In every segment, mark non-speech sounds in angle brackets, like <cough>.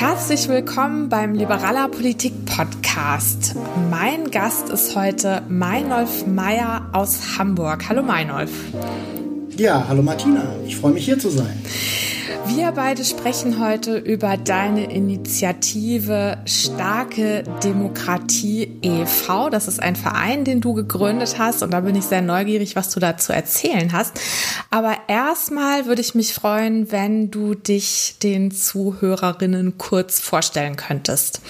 Herzlich willkommen beim Liberaler Politik Podcast. Mein Gast ist heute Meinolf Meyer aus Hamburg. Hallo Meinolf. Ja, hallo Martina. Ich freue mich hier zu sein. Wir beide sprechen heute über deine Initiative Starke Demokratie e.V. Das ist ein Verein, den du gegründet hast und da bin ich sehr neugierig, was du dazu erzählen hast. Aber erstmal würde ich mich freuen, wenn du dich den Zuhörerinnen kurz vorstellen könntest.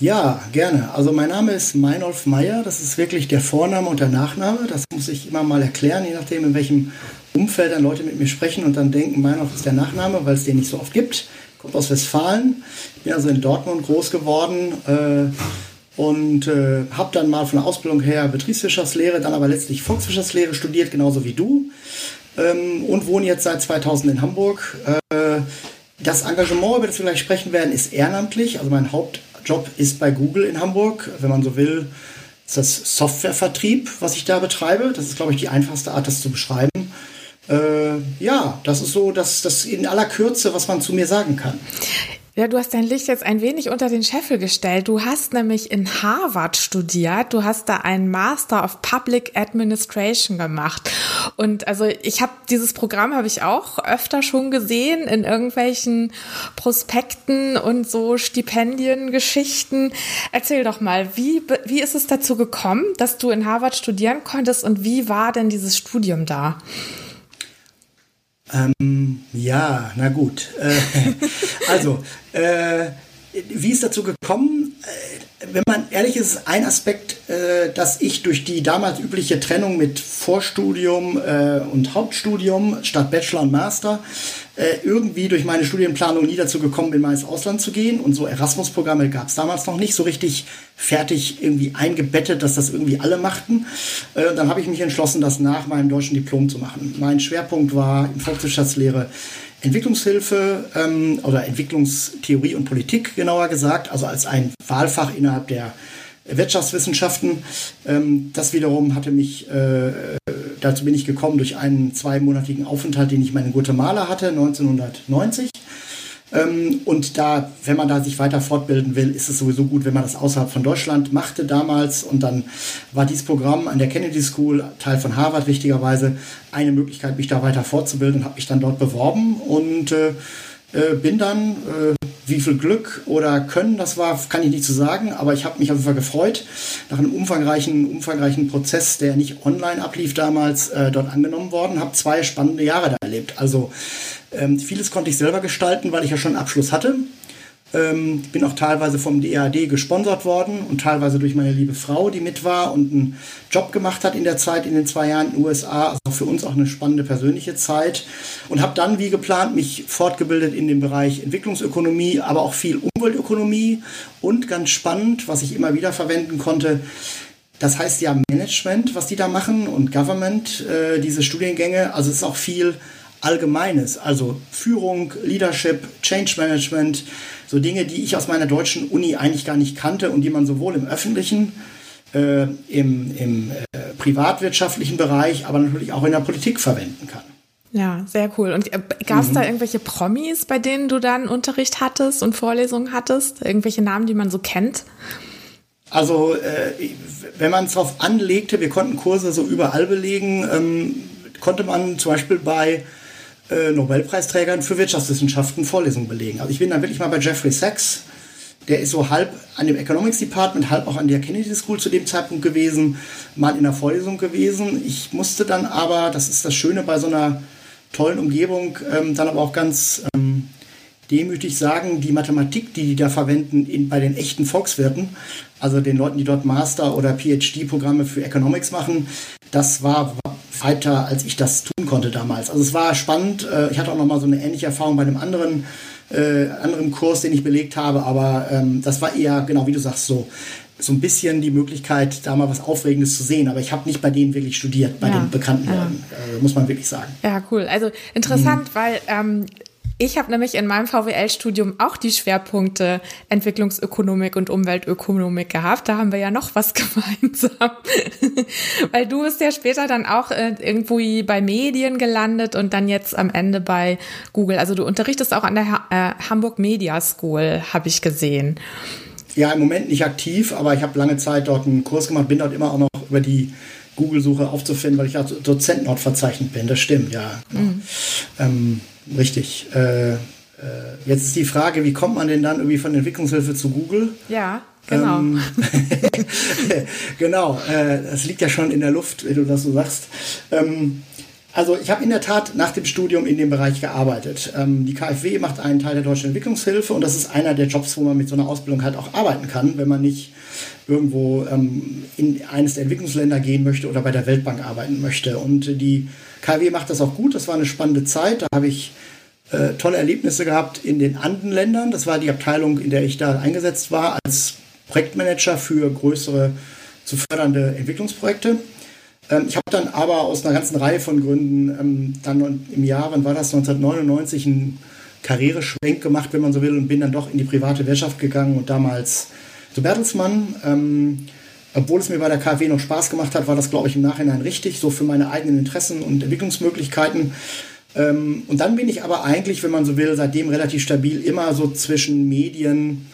Ja, gerne. Also mein Name ist Meinolf Meyer. Das ist wirklich der Vorname und der Nachname. Das muss ich immer mal erklären, je nachdem, in welchem Umfeld dann Leute mit mir sprechen und dann denken, Meinolf ist der Nachname, weil es den nicht so oft gibt. Kommt aus Westfalen. Bin also in Dortmund groß geworden äh, und äh, habe dann mal von der Ausbildung her Betriebswirtschaftslehre, dann aber letztlich Volkswirtschaftslehre studiert, genauso wie du. Ähm, und wohne jetzt seit 2000 in Hamburg. Äh, das Engagement, über das wir gleich sprechen werden, ist ehrenamtlich. Also mein Hauptjob ist bei Google in Hamburg. Wenn man so will, ist das Softwarevertrieb, was ich da betreibe. Das ist, glaube ich, die einfachste Art, das zu beschreiben. Äh, ja, das ist so, dass das in aller Kürze, was man zu mir sagen kann. Ja, du hast dein Licht jetzt ein wenig unter den Scheffel gestellt. Du hast nämlich in Harvard studiert. Du hast da einen Master of Public Administration gemacht. Und also ich habe dieses Programm habe ich auch öfter schon gesehen in irgendwelchen Prospekten und so Stipendiengeschichten. Erzähl doch mal, wie wie ist es dazu gekommen, dass du in Harvard studieren konntest und wie war denn dieses Studium da? Ähm, ja, na gut. Äh, <laughs> also, äh, wie ist dazu gekommen? Wenn man ehrlich ist, ist ein Aspekt, äh, dass ich durch die damals übliche Trennung mit Vorstudium äh, und Hauptstudium statt Bachelor und Master äh, irgendwie durch meine Studienplanung nie dazu gekommen bin, mal ins Ausland zu gehen. Und so Erasmus-Programme gab es damals noch nicht so richtig fertig irgendwie eingebettet, dass das irgendwie alle machten. Äh, dann habe ich mich entschlossen, das nach meinem deutschen Diplom zu machen. Mein Schwerpunkt war in Volkswirtschaftslehre Entwicklungshilfe ähm, oder Entwicklungstheorie und Politik genauer gesagt, also als ein Wahlfach innerhalb der Wirtschaftswissenschaften. Ähm, das wiederum hatte mich, äh, dazu bin ich gekommen durch einen zweimonatigen Aufenthalt, den ich mal in Guatemala hatte, 1990. Ähm, und da, wenn man da sich weiter fortbilden will, ist es sowieso gut, wenn man das außerhalb von Deutschland machte damals. Und dann war dieses Programm an der Kennedy School, Teil von Harvard wichtigerweise, eine Möglichkeit, mich da weiter fortzubilden, habe mich dann dort beworben und äh, äh, bin dann, äh, wie viel Glück oder Können das war, kann ich nicht zu sagen, aber ich habe mich auf jeden Fall gefreut, nach einem umfangreichen, umfangreichen Prozess, der nicht online ablief damals, äh, dort angenommen worden, habe zwei spannende Jahre da erlebt. Also ähm, vieles konnte ich selber gestalten, weil ich ja schon einen Abschluss hatte. Ähm, bin auch teilweise vom DAD gesponsert worden und teilweise durch meine liebe Frau, die mit war und einen Job gemacht hat in der Zeit, in den zwei Jahren in den USA. Also für uns auch eine spannende persönliche Zeit. Und habe dann, wie geplant, mich fortgebildet in dem Bereich Entwicklungsökonomie, aber auch viel Umweltökonomie und ganz spannend, was ich immer wieder verwenden konnte, das heißt ja Management, was die da machen und Government, äh, diese Studiengänge. Also es ist auch viel Allgemeines, also Führung, Leadership, Change Management, so Dinge, die ich aus meiner deutschen Uni eigentlich gar nicht kannte und die man sowohl im öffentlichen, äh, im, im äh, privatwirtschaftlichen Bereich, aber natürlich auch in der Politik verwenden kann. Ja, sehr cool. Und äh, gab es mhm. da irgendwelche Promis, bei denen du dann Unterricht hattest und Vorlesungen hattest? Irgendwelche Namen, die man so kennt? Also, äh, wenn man es darauf anlegte, wir konnten Kurse so überall belegen, ähm, konnte man zum Beispiel bei äh, Nobelpreisträgern für Wirtschaftswissenschaften Vorlesungen belegen. Also ich bin dann wirklich mal bei Jeffrey Sachs, der ist so halb an dem Economics Department, halb auch an der Kennedy School zu dem Zeitpunkt gewesen, mal in der Vorlesung gewesen. Ich musste dann aber, das ist das Schöne bei so einer tollen Umgebung, ähm, dann aber auch ganz ähm, demütig sagen, die Mathematik, die die da verwenden in, bei den echten Volkswirten, also den Leuten, die dort Master- oder PhD-Programme für Economics machen, das war weiter, als ich das tun konnte damals. Also es war spannend. Äh, ich hatte auch noch mal so eine ähnliche Erfahrung bei einem anderen, äh, anderen Kurs, den ich belegt habe, aber ähm, das war eher, genau wie du sagst, so so ein bisschen die Möglichkeit, da mal was Aufregendes zu sehen. Aber ich habe nicht bei denen wirklich studiert, bei ja, den bekannten ja. Leuten, äh, muss man wirklich sagen. Ja, cool. Also interessant, mhm. weil ähm, Ich habe nämlich in meinem VWL-Studium auch die Schwerpunkte Entwicklungsökonomik und Umweltökonomik gehabt. Da haben wir ja noch was <laughs> gemeinsam. Weil du bist ja später dann auch äh, irgendwo bei Medien gelandet und dann jetzt am Ende bei Google. Also du unterrichtest auch an der ha äh, Hamburg Media School, habe ich gesehen. Ja, im Moment nicht aktiv, aber ich habe lange Zeit dort einen Kurs gemacht, bin dort immer auch noch über die Google-Suche aufzufinden, weil ich als Dozent dort verzeichnet bin. Das stimmt, ja. Mhm. Ähm, richtig. Äh, äh, jetzt ist die Frage, wie kommt man denn dann irgendwie von Entwicklungshilfe zu Google? Ja. Genau. Ähm, <laughs> genau, äh, das liegt ja schon in der Luft, wenn du das so sagst. Ähm, also ich habe in der Tat nach dem Studium in dem Bereich gearbeitet. Ähm, die KfW macht einen Teil der deutschen Entwicklungshilfe und das ist einer der Jobs, wo man mit so einer Ausbildung halt auch arbeiten kann, wenn man nicht irgendwo ähm, in eines der Entwicklungsländer gehen möchte oder bei der Weltbank arbeiten möchte. Und die KfW macht das auch gut. Das war eine spannende Zeit. Da habe ich äh, tolle Erlebnisse gehabt in den Andenländern. Das war die Abteilung, in der ich da eingesetzt war als Projektmanager für größere zu fördernde Entwicklungsprojekte. Ähm, ich habe dann aber aus einer ganzen Reihe von Gründen ähm, dann im Jahr, wann war das, 1999, einen Karriereschwenk gemacht, wenn man so will, und bin dann doch in die private Wirtschaft gegangen und damals zu Bertelsmann. Ähm, obwohl es mir bei der KfW noch Spaß gemacht hat, war das, glaube ich, im Nachhinein richtig, so für meine eigenen Interessen und Entwicklungsmöglichkeiten. Und dann bin ich aber eigentlich, wenn man so will, seitdem relativ stabil immer so zwischen Medien,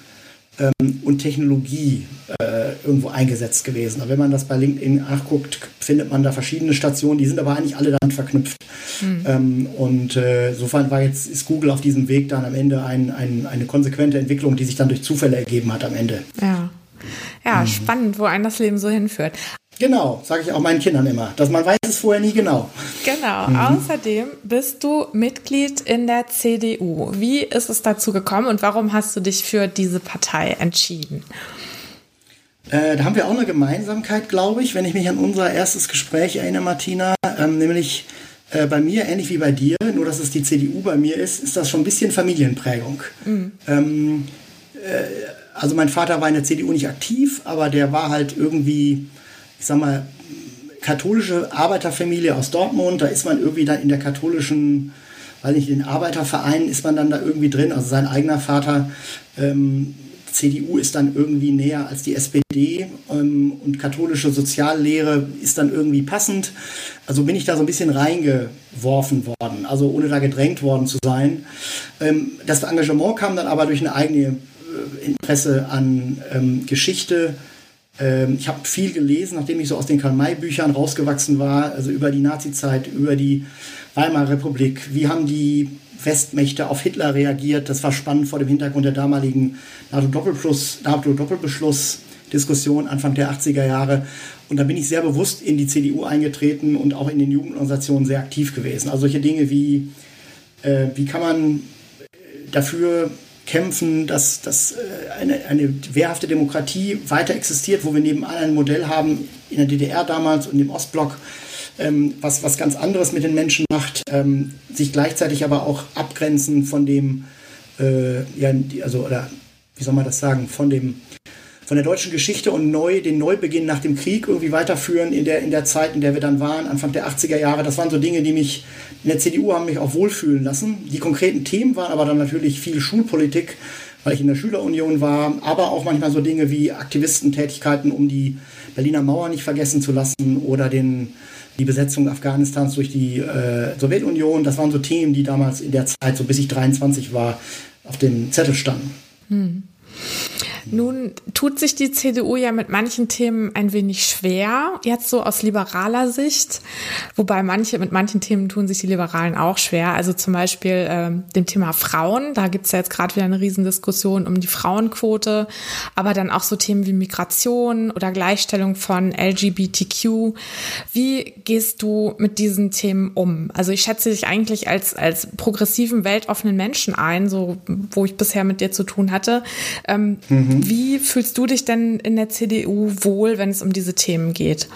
ähm, und Technologie äh, irgendwo eingesetzt gewesen. Aber wenn man das bei LinkedIn nachguckt, findet man da verschiedene Stationen, die sind aber eigentlich alle damit verknüpft. Mhm. Ähm, und äh, insofern war jetzt, ist Google auf diesem Weg dann am Ende ein, ein, eine konsequente Entwicklung, die sich dann durch Zufälle ergeben hat am Ende. Ja. Ja, mhm. spannend, wo ein das Leben so hinführt. Genau, sage ich auch meinen Kindern immer, dass man weiß es vorher nie genau. Genau. Mhm. Außerdem bist du Mitglied in der CDU. Wie ist es dazu gekommen und warum hast du dich für diese Partei entschieden? Äh, da haben wir auch eine Gemeinsamkeit, glaube ich, wenn ich mich an unser erstes Gespräch erinnere, Martina, ähm, nämlich äh, bei mir, ähnlich wie bei dir, nur dass es die CDU bei mir ist, ist das schon ein bisschen Familienprägung. Mhm. Ähm, äh, also mein Vater war in der CDU nicht aktiv, aber der war halt irgendwie ich sag mal, katholische Arbeiterfamilie aus Dortmund, da ist man irgendwie dann in der katholischen, weiß nicht, in den Arbeitervereinen ist man dann da irgendwie drin. Also sein eigener Vater, ähm, CDU ist dann irgendwie näher als die SPD ähm, und katholische Soziallehre ist dann irgendwie passend. Also bin ich da so ein bisschen reingeworfen worden, also ohne da gedrängt worden zu sein. Ähm, das Engagement kam dann aber durch eine eigene äh, Interesse an ähm, Geschichte, ähm, ich habe viel gelesen, nachdem ich so aus den Karl-May-Büchern rausgewachsen war, also über die Nazizeit, über die Weimarer Republik. Wie haben die Westmächte auf Hitler reagiert? Das war spannend vor dem Hintergrund der damaligen NATO-Doppelbeschluss. Diskussion Anfang der 80er Jahre. Und da bin ich sehr bewusst in die CDU eingetreten und auch in den Jugendorganisationen sehr aktiv gewesen. Also solche Dinge wie, äh, wie kann man dafür kämpfen, dass, dass äh, eine, eine wehrhafte Demokratie weiter existiert, wo wir nebenan ein Modell haben, in der DDR damals und im Ostblock, ähm, was, was ganz anderes mit den Menschen macht, ähm, sich gleichzeitig aber auch abgrenzen von dem, äh, ja, also, oder wie soll man das sagen, von dem, von der deutschen Geschichte und neu, den Neubeginn nach dem Krieg irgendwie weiterführen in der, in der Zeit, in der wir dann waren, Anfang der 80er Jahre. Das waren so Dinge, die mich in der CDU haben mich auch wohlfühlen lassen. Die konkreten Themen waren aber dann natürlich viel Schulpolitik, weil ich in der Schülerunion war, aber auch manchmal so Dinge wie Aktivistentätigkeiten, um die Berliner Mauer nicht vergessen zu lassen oder den, die Besetzung Afghanistans durch die äh, Sowjetunion. Das waren so Themen, die damals in der Zeit, so bis ich 23 war, auf dem Zettel standen. Hm. Nun tut sich die CDU ja mit manchen Themen ein wenig schwer, jetzt so aus liberaler Sicht. Wobei manche, mit manchen Themen tun sich die Liberalen auch schwer. Also zum Beispiel ähm, dem Thema Frauen. Da gibt's ja jetzt gerade wieder eine Riesendiskussion um die Frauenquote. Aber dann auch so Themen wie Migration oder Gleichstellung von LGBTQ. Wie gehst du mit diesen Themen um? Also ich schätze dich eigentlich als, als progressiven, weltoffenen Menschen ein, so wo ich bisher mit dir zu tun hatte. Ähm, mhm. Mhm. Wie fühlst du dich denn in der CDU wohl, wenn es um diese Themen geht?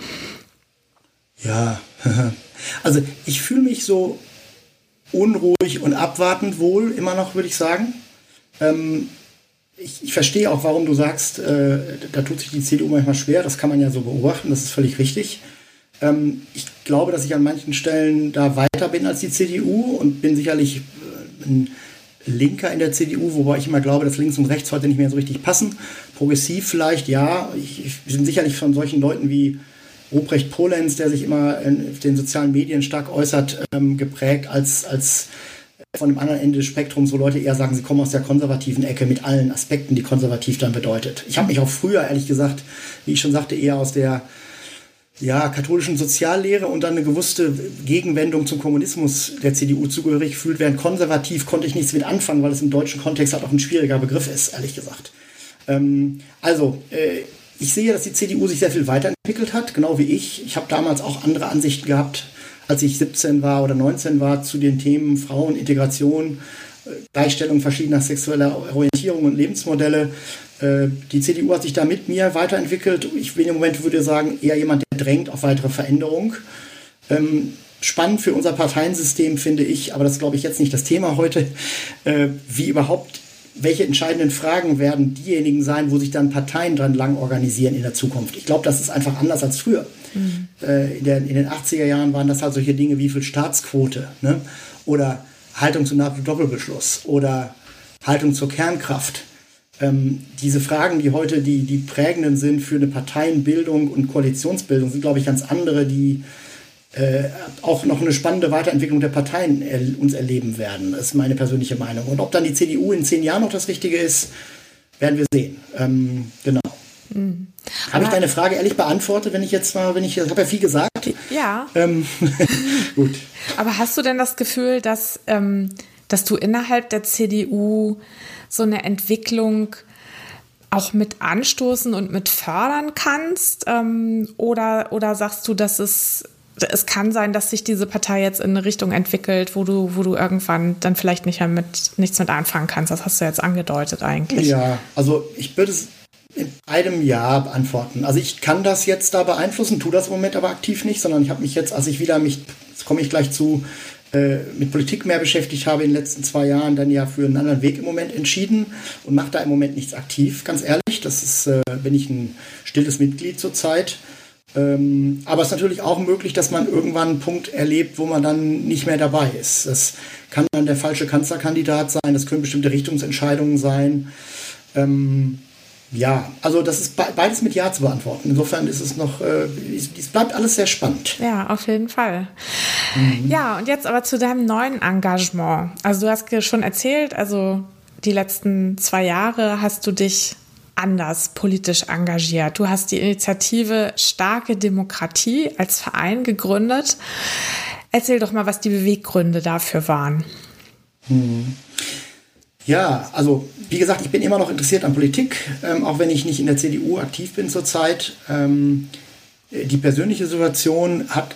Ja, <laughs> also ich fühle mich so unruhig und abwartend wohl, immer noch, würde ich sagen. Ähm, ich, ich, verstehe auch, warum du sagst, äh, da tut sich die CDU manchmal schwer. Das kann man ja so beobachten, das ist völlig richtig. Ähm, ich glaube, dass ich an manchen Stellen da weiter bin als die CDU und bin sicherlich äh, ein linker in der CDU, wobei ich immer glaube, dass links und rechts heute nicht mehr so richtig passen. Progressiv vielleicht, ja. Ich, ich bin sicherlich von solchen Leuten wie Ruprecht Polenz, der sich immer in den sozialen Medien stark äußert, ähm, geprägt als, als von dem anderen Ende des Spektrums, wo Leute eher sagen, sie kommen aus der konservativen Ecke mit allen Aspekten, die konservativ dann bedeutet. Ich habe mich auch früher, ehrlich gesagt, wie ich schon sagte, eher aus der ja, katholischen Soziallehre und dann eine gewusste Gegenwendung zum Kommunismus der CDU zugehörig fühlt, während konservativ konnte ich nichts mit anfangen, weil es im deutschen Kontext halt auch ein schwieriger Begriff ist, ehrlich gesagt. Ähm, also, äh, ich sehe, dass die CDU sich sehr viel weiterentwickelt hat, genau wie ich. Ich habe damals auch andere Ansichten gehabt, als ich 17 war oder 19 war, zu den Themen Frauen, Integration, äh, Gleichstellung verschiedener sexueller Orientierung und Lebensmodelle. Äh, die CDU hat sich da mit mir weiterentwickelt. Ich bin im Moment, würde sagen, eher jemand, der drängt auf weitere Veränderung. Ähm, spannend für unser Parteiensystem finde ich, aber das glaube ich, jetzt nicht das Thema heute, äh, wie überhaupt, welche entscheidenden Fragen werden diejenigen sein, wo sich dann Parteien dran lang organisieren in der Zukunft. Ich glaube, das ist einfach anders als früher. Mhm. in, der, in, den 80er Jahren waren das halt solche Dinge wie viel Staatsquote ne? oder Haltung zum NATO-Doppelbeschluss oder Haltung zur Kernkraft ähm, diese Fragen, die heute die, die prägenden sind für eine Parteienbildung und Koalitionsbildung, sind, glaube ich, ganz andere, die äh, auch noch eine spannende Weiterentwicklung der Parteien er, uns erleben werden. Das ist meine persönliche Meinung. Und ob dann die CDU in zehn Jahren noch das Richtige ist, werden wir sehen. Ähm, genau. Mhm. Habe ich deine Frage ehrlich beantwortet, wenn ich jetzt mal, wenn ich, ich habe ja viel gesagt. Ja. Ähm, <laughs> gut. Aber hast du denn das Gefühl, dass, ähm, dass du innerhalb der CDU so eine Entwicklung auch mit anstoßen und mit fördern kannst? Ähm, oder, oder sagst du, dass es, es kann sein, dass sich diese Partei jetzt in eine Richtung entwickelt, wo du, wo du irgendwann dann vielleicht nicht mehr mit, nichts mit anfangen kannst? Das hast du jetzt angedeutet eigentlich. Ja, also ich würde es in einem Ja beantworten. Also ich kann das jetzt da beeinflussen, tue das im Moment aber aktiv nicht, sondern ich habe mich jetzt, als ich wieder mich, jetzt komme ich gleich zu, äh, mit Politik mehr beschäftigt habe in den letzten zwei Jahren, dann ja für einen anderen Weg im Moment entschieden und mache da im Moment nichts aktiv, ganz ehrlich. Das ist, äh, bin ich ein stilles Mitglied zurzeit. Ähm, aber es ist natürlich auch möglich, dass man irgendwann einen Punkt erlebt, wo man dann nicht mehr dabei ist. Das kann dann der falsche Kanzlerkandidat sein, das können bestimmte Richtungsentscheidungen sein. Ähm, ja, also das ist beides mit Ja zu beantworten. Insofern ist es noch, äh, es bleibt alles sehr spannend. Ja, auf jeden Fall. Mhm. Ja, und jetzt aber zu deinem neuen Engagement. Also du hast schon erzählt, also die letzten zwei Jahre hast du dich anders politisch engagiert. Du hast die Initiative Starke Demokratie als Verein gegründet. Erzähl doch mal, was die Beweggründe dafür waren. Mhm. Ja, also wie gesagt, ich bin immer noch interessiert an Politik, ähm, auch wenn ich nicht in der CDU aktiv bin zurzeit. Ähm, die persönliche Situation hat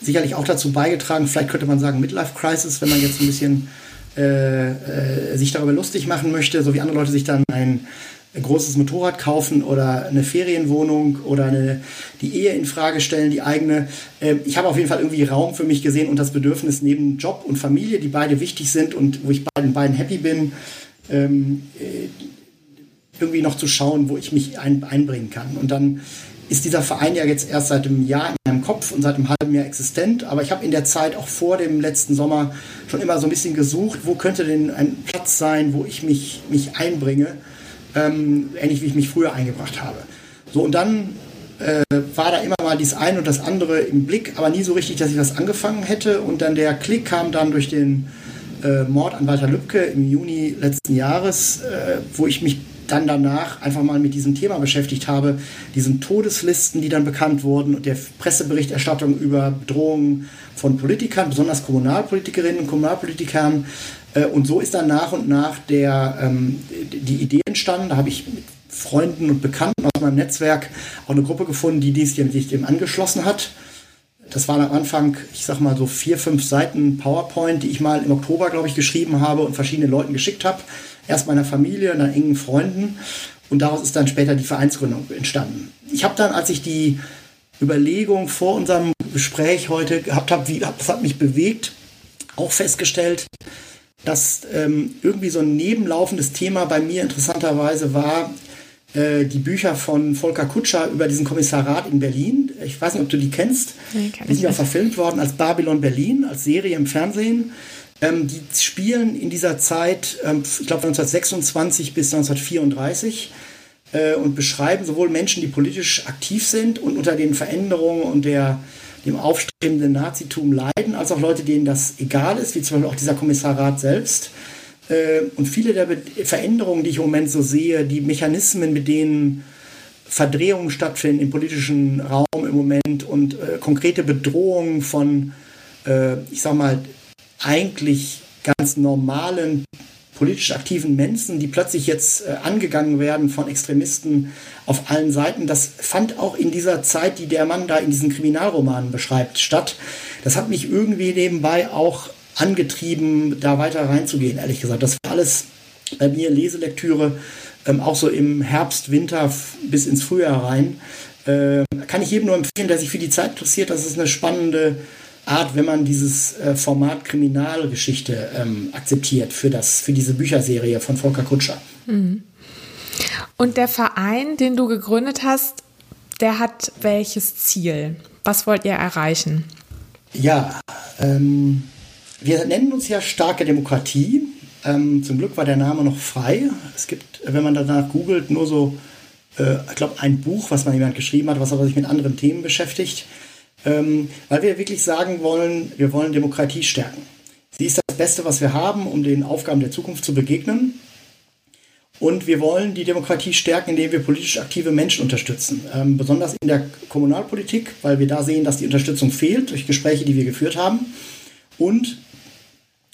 sicherlich auch dazu beigetragen, vielleicht könnte man sagen Midlife Crisis, wenn man jetzt ein bisschen äh, äh, sich darüber lustig machen möchte, so wie andere Leute sich dann ein ein großes Motorrad kaufen oder eine Ferienwohnung oder eine, die Ehe in Frage stellen, die eigene. Ähm, ich habe auf jeden Fall irgendwie Raum für mich gesehen und das Bedürfnis neben Job und Familie, die beide wichtig sind und wo ich bei den beiden happy bin, ähm, äh, irgendwie noch zu schauen, wo ich mich ein, einbringen kann. Und dann ist dieser Verein ja jetzt erst seit einem Jahr in meinem Kopf und seit einem halben Jahr existent. Aber ich habe in der Zeit auch vor dem letzten Sommer schon immer so ein bisschen gesucht, wo könnte denn ein Platz sein, wo ich mich, mich einbringe ähm, ähnlich wie ich mich früher eingebracht habe. So, und dann äh, war da immer mal dies eine und das andere im Blick, aber nie so richtig, dass ich was angefangen hätte. Und dann der Klick kam dann durch den äh, Mord an Walter Lübcke im Juni letzten Jahres, äh, wo ich mich dann danach einfach mal mit diesem Thema beschäftigt habe, diesen Todeslisten, die dann bekannt wurden und der Presseberichterstattung über Bedrohungen von Politikern, besonders Kommunalpolitikerinnen und Kommunalpolitikern, und so ist dann nach und nach der, ähm, die Idee entstanden. Da habe ich mit Freunden und Bekannten aus meinem Netzwerk auch eine Gruppe gefunden, die dies sich dem angeschlossen hat. Das waren am Anfang, ich sag mal so vier, fünf Seiten PowerPoint, die ich mal im Oktober, glaube ich, geschrieben habe und verschiedenen Leuten geschickt habe. Erst meiner Familie, dann engen Freunden. Und daraus ist dann später die Vereinsgründung entstanden. Ich habe dann, als ich die Überlegung vor unserem Gespräch heute gehabt habe, wie, das hat mich bewegt, auch festgestellt, dass ähm, irgendwie so ein nebenlaufendes Thema bei mir interessanterweise war, äh, die Bücher von Volker Kutscher über diesen Kommissarrat in Berlin. Ich weiß nicht, ob du die kennst. Nee, die sind ja verfilmt worden als Babylon Berlin, als Serie im Fernsehen. Ähm, die spielen in dieser Zeit, ähm, ich glaube 1926 bis 1934 äh, und beschreiben sowohl Menschen, die politisch aktiv sind und unter den Veränderungen und der, dem aufstrebenden Nazitum leiden, als auch Leute, denen das egal ist, wie zum Beispiel auch dieser Kommissarrat selbst. Äh, und viele der Veränderungen, die ich im Moment so sehe, die Mechanismen, mit denen Verdrehungen stattfinden im politischen Raum im Moment und äh, konkrete Bedrohungen von, äh, ich sag mal, eigentlich ganz normalen politisch aktiven Menschen, die plötzlich jetzt äh, angegangen werden von Extremisten auf allen Seiten. Das fand auch in dieser Zeit, die der Mann da in diesen Kriminalromanen beschreibt, statt. Das hat mich irgendwie nebenbei auch angetrieben, da weiter reinzugehen, ehrlich gesagt. Das war alles bei mir Leselektüre, ähm, auch so im Herbst, Winter bis ins Frühjahr rein. Äh, kann ich jedem nur empfehlen, der sich für die Zeit interessiert. Das ist eine spannende Art, wenn man dieses äh, Format Kriminalgeschichte ähm, akzeptiert für, das, für diese Bücherserie von Volker Kutscher. Mhm. Und der Verein, den du gegründet hast, der hat welches Ziel? Was wollt ihr erreichen? Ja, ähm, wir nennen uns ja starke Demokratie. Ähm, zum Glück war der Name noch frei. Es gibt, wenn man danach googelt, nur so, äh, ich glaube, ein Buch, was mal jemand geschrieben hat, was aber sich mit anderen Themen beschäftigt ähm, weil wir wirklich sagen wollen, wir wollen Demokratie stärken. Sie ist das Beste, was wir haben, um den Aufgaben der Zukunft zu begegnen. Und wir wollen die Demokratie stärken, indem wir politisch aktive Menschen unterstützen. Ähm, besonders in der Kommunalpolitik, weil wir da sehen, dass die Unterstützung fehlt durch Gespräche, die wir geführt haben. Und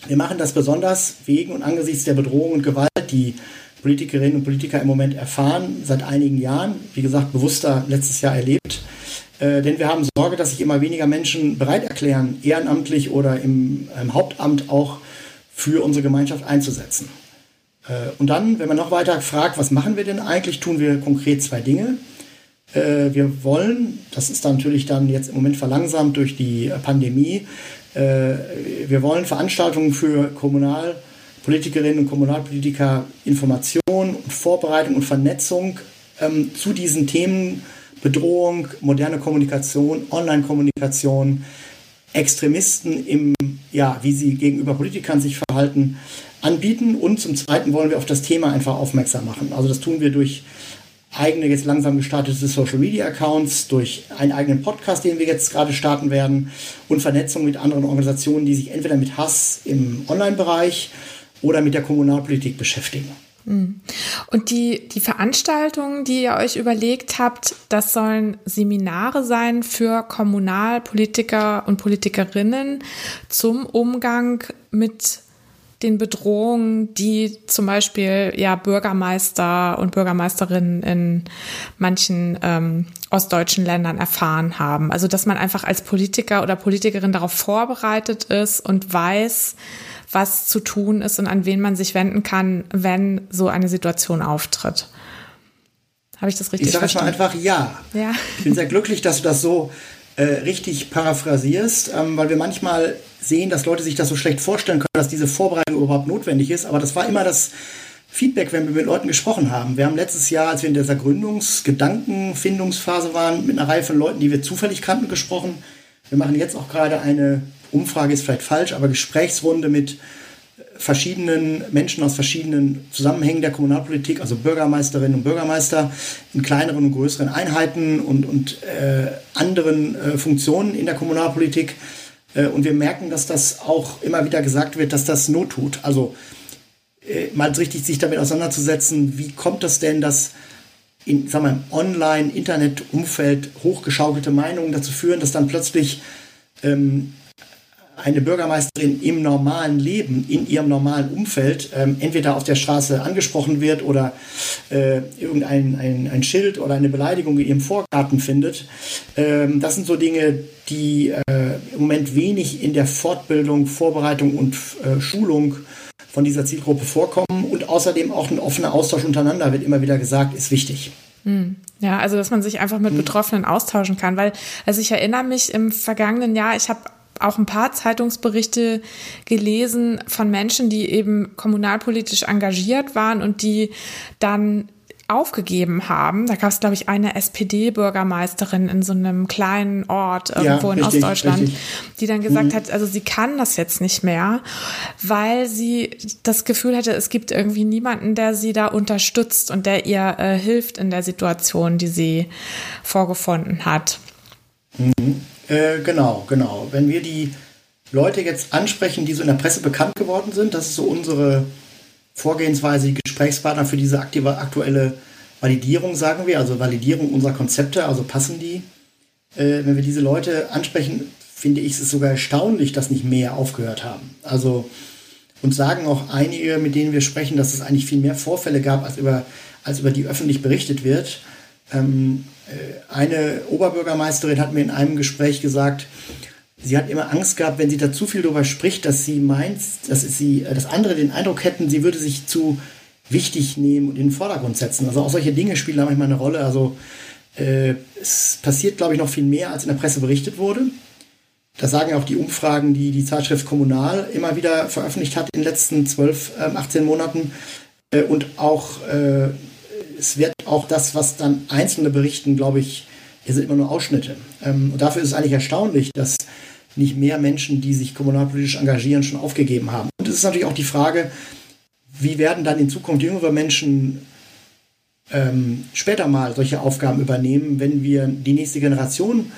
wir machen das besonders wegen und angesichts der Bedrohung und Gewalt, die Politikerinnen und Politiker im Moment erfahren, seit einigen Jahren, wie gesagt, bewusster letztes Jahr erlebt. Äh, denn wir haben Sorge, dass sich immer weniger Menschen bereit erklären, ehrenamtlich oder im, im Hauptamt auch für unsere Gemeinschaft einzusetzen. Äh, und dann, wenn man noch weiter fragt, was machen wir denn eigentlich, tun wir konkret zwei Dinge. Äh, wir wollen, das ist dann natürlich dann jetzt im Moment verlangsamt durch die Pandemie, äh, wir wollen Veranstaltungen für Kommunalpolitikerinnen und Kommunalpolitiker Information und Vorbereitung und Vernetzung ähm, zu diesen Themen Bedrohung, moderne Kommunikation, Online-Kommunikation, Extremisten im, ja, wie sie gegenüber Politikern sich verhalten, anbieten. Und zum Zweiten wollen wir auf das Thema einfach aufmerksam machen. Also das tun wir durch eigene, jetzt langsam gestartete Social Media Accounts, durch einen eigenen Podcast, den wir jetzt gerade starten werden und Vernetzung mit anderen Organisationen, die sich entweder mit Hass im Online-Bereich oder mit der Kommunalpolitik beschäftigen. Mhm. Und die, die Veranstaltungen, die ihr euch überlegt habt, das sollen Seminare sein für Kommunalpolitiker und Politikerinnen zum Umgang mit den Bedrohungen, die zum Beispiel ja Bürgermeister und Bürgermeisterinnen in manchen ähm, ostdeutschen Ländern erfahren haben. Also dass man einfach als Politiker oder Politikerin darauf vorbereitet ist und weiß, was zu tun ist und an wen man sich wenden kann, wenn so eine Situation auftritt. Habe ich das richtig ich verstanden? Ich sage mal einfach ja. ja. Ich bin sehr glücklich, dass du das so äh, richtig paraphrasierst, ähm, weil wir manchmal sehen, dass Leute sich das so schlecht vorstellen können, dass diese Vorbereitung überhaupt notwendig ist. Aber das war immer das Feedback, wenn wir mit Leuten gesprochen haben. Wir haben letztes Jahr, als wir in dieser Gründungsgedankenfindungsphase waren, mit einer Reihe von Leuten, die wir zufällig kannten, gesprochen. Wir machen jetzt auch gerade eine Umfrage ist vielleicht falsch, aber Gesprächsrunde mit verschiedenen Menschen aus verschiedenen Zusammenhängen der Kommunalpolitik, also Bürgermeisterinnen und Bürgermeister in kleineren und größeren Einheiten und, und äh, anderen äh, Funktionen in der Kommunalpolitik. Äh, und wir merken, dass das auch immer wieder gesagt wird, dass das Not tut. Also äh, mal richtig sich damit auseinanderzusetzen, wie kommt das denn, dass in, sagen wir, im Online-Internet-Umfeld hochgeschaukelte Meinungen dazu führen, dass dann plötzlich ähm, eine Bürgermeisterin im normalen Leben, in ihrem normalen Umfeld, ähm, entweder auf der Straße angesprochen wird oder äh, irgendein ein, ein Schild oder eine Beleidigung in ihrem Vorgarten findet. Ähm, das sind so Dinge, die äh, im Moment wenig in der Fortbildung, Vorbereitung und äh, Schulung von dieser Zielgruppe vorkommen. Und außerdem auch ein offener Austausch untereinander, wird immer wieder gesagt, ist wichtig. Hm. Ja, also dass man sich einfach mit hm. Betroffenen austauschen kann, weil also ich erinnere mich im vergangenen Jahr, ich habe auch ein paar Zeitungsberichte gelesen von Menschen, die eben kommunalpolitisch engagiert waren und die dann aufgegeben haben. Da gab es, glaube ich, eine SPD-Bürgermeisterin in so einem kleinen Ort irgendwo ja, in richtig, Ostdeutschland, richtig. die dann gesagt mhm. hat, also sie kann das jetzt nicht mehr, weil sie das Gefühl hätte, es gibt irgendwie niemanden, der sie da unterstützt und der ihr äh, hilft in der Situation, die sie vorgefunden hat. Mhm. Äh, genau, genau. Wenn wir die Leute jetzt ansprechen, die so in der Presse bekannt geworden sind, das ist so unsere Vorgehensweise, die Gesprächspartner für diese aktive, aktuelle Validierung, sagen wir, also Validierung unserer Konzepte, also passen die. Äh, wenn wir diese Leute ansprechen, finde ich es sogar erstaunlich, dass nicht mehr aufgehört haben. Also uns sagen auch einige, mit denen wir sprechen, dass es eigentlich viel mehr Vorfälle gab, als über, als über die öffentlich berichtet wird. Ähm, äh, eine Oberbürgermeisterin hat mir in einem Gespräch gesagt, sie hat immer Angst gehabt, wenn sie da zu viel darüber spricht, dass sie meint, dass sie, dass andere den Eindruck hätten, sie würde sich zu wichtig nehmen und in den Vordergrund setzen. Also auch solche Dinge spielen da manchmal eine Rolle. Also äh, es passiert, glaube ich, noch viel mehr, als in der Presse berichtet wurde. Das sagen ja auch die Umfragen, die die Zeitschrift Kommunal immer wieder veröffentlicht hat in den letzten 12, äh, 18 Monaten. Äh, und auch äh, es wird auch das, was dann Einzelne berichten, glaube ich, hier sind immer nur Ausschnitte. Ähm, und dafür ist es eigentlich erstaunlich, dass nicht mehr Menschen, die sich kommunalpolitisch engagieren, schon aufgegeben haben. Und es ist natürlich auch die Frage, wie werden dann in Zukunft jüngere Menschen ähm, später mal solche Aufgaben übernehmen, wenn wir die nächste Generation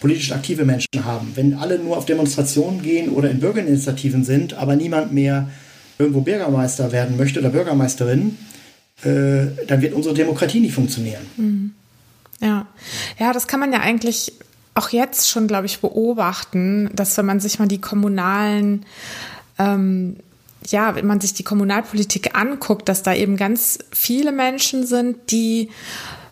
politisch aktive Menschen haben. Wenn alle nur auf Demonstrationen gehen oder in Bürgerinitiativen sind, aber niemand mehr irgendwo Bürgermeister werden möchte oder Bürgermeisterin, äh, dann wird unsere Demokratie nicht funktionieren. Mhm. Ja, ja, das kann man ja eigentlich auch jetzt schon, glaube ich, beobachten, dass wenn man sich mal die kommunalen, ähm, ja, wenn man sich die Kommunalpolitik anguckt, dass da eben ganz viele Menschen sind, die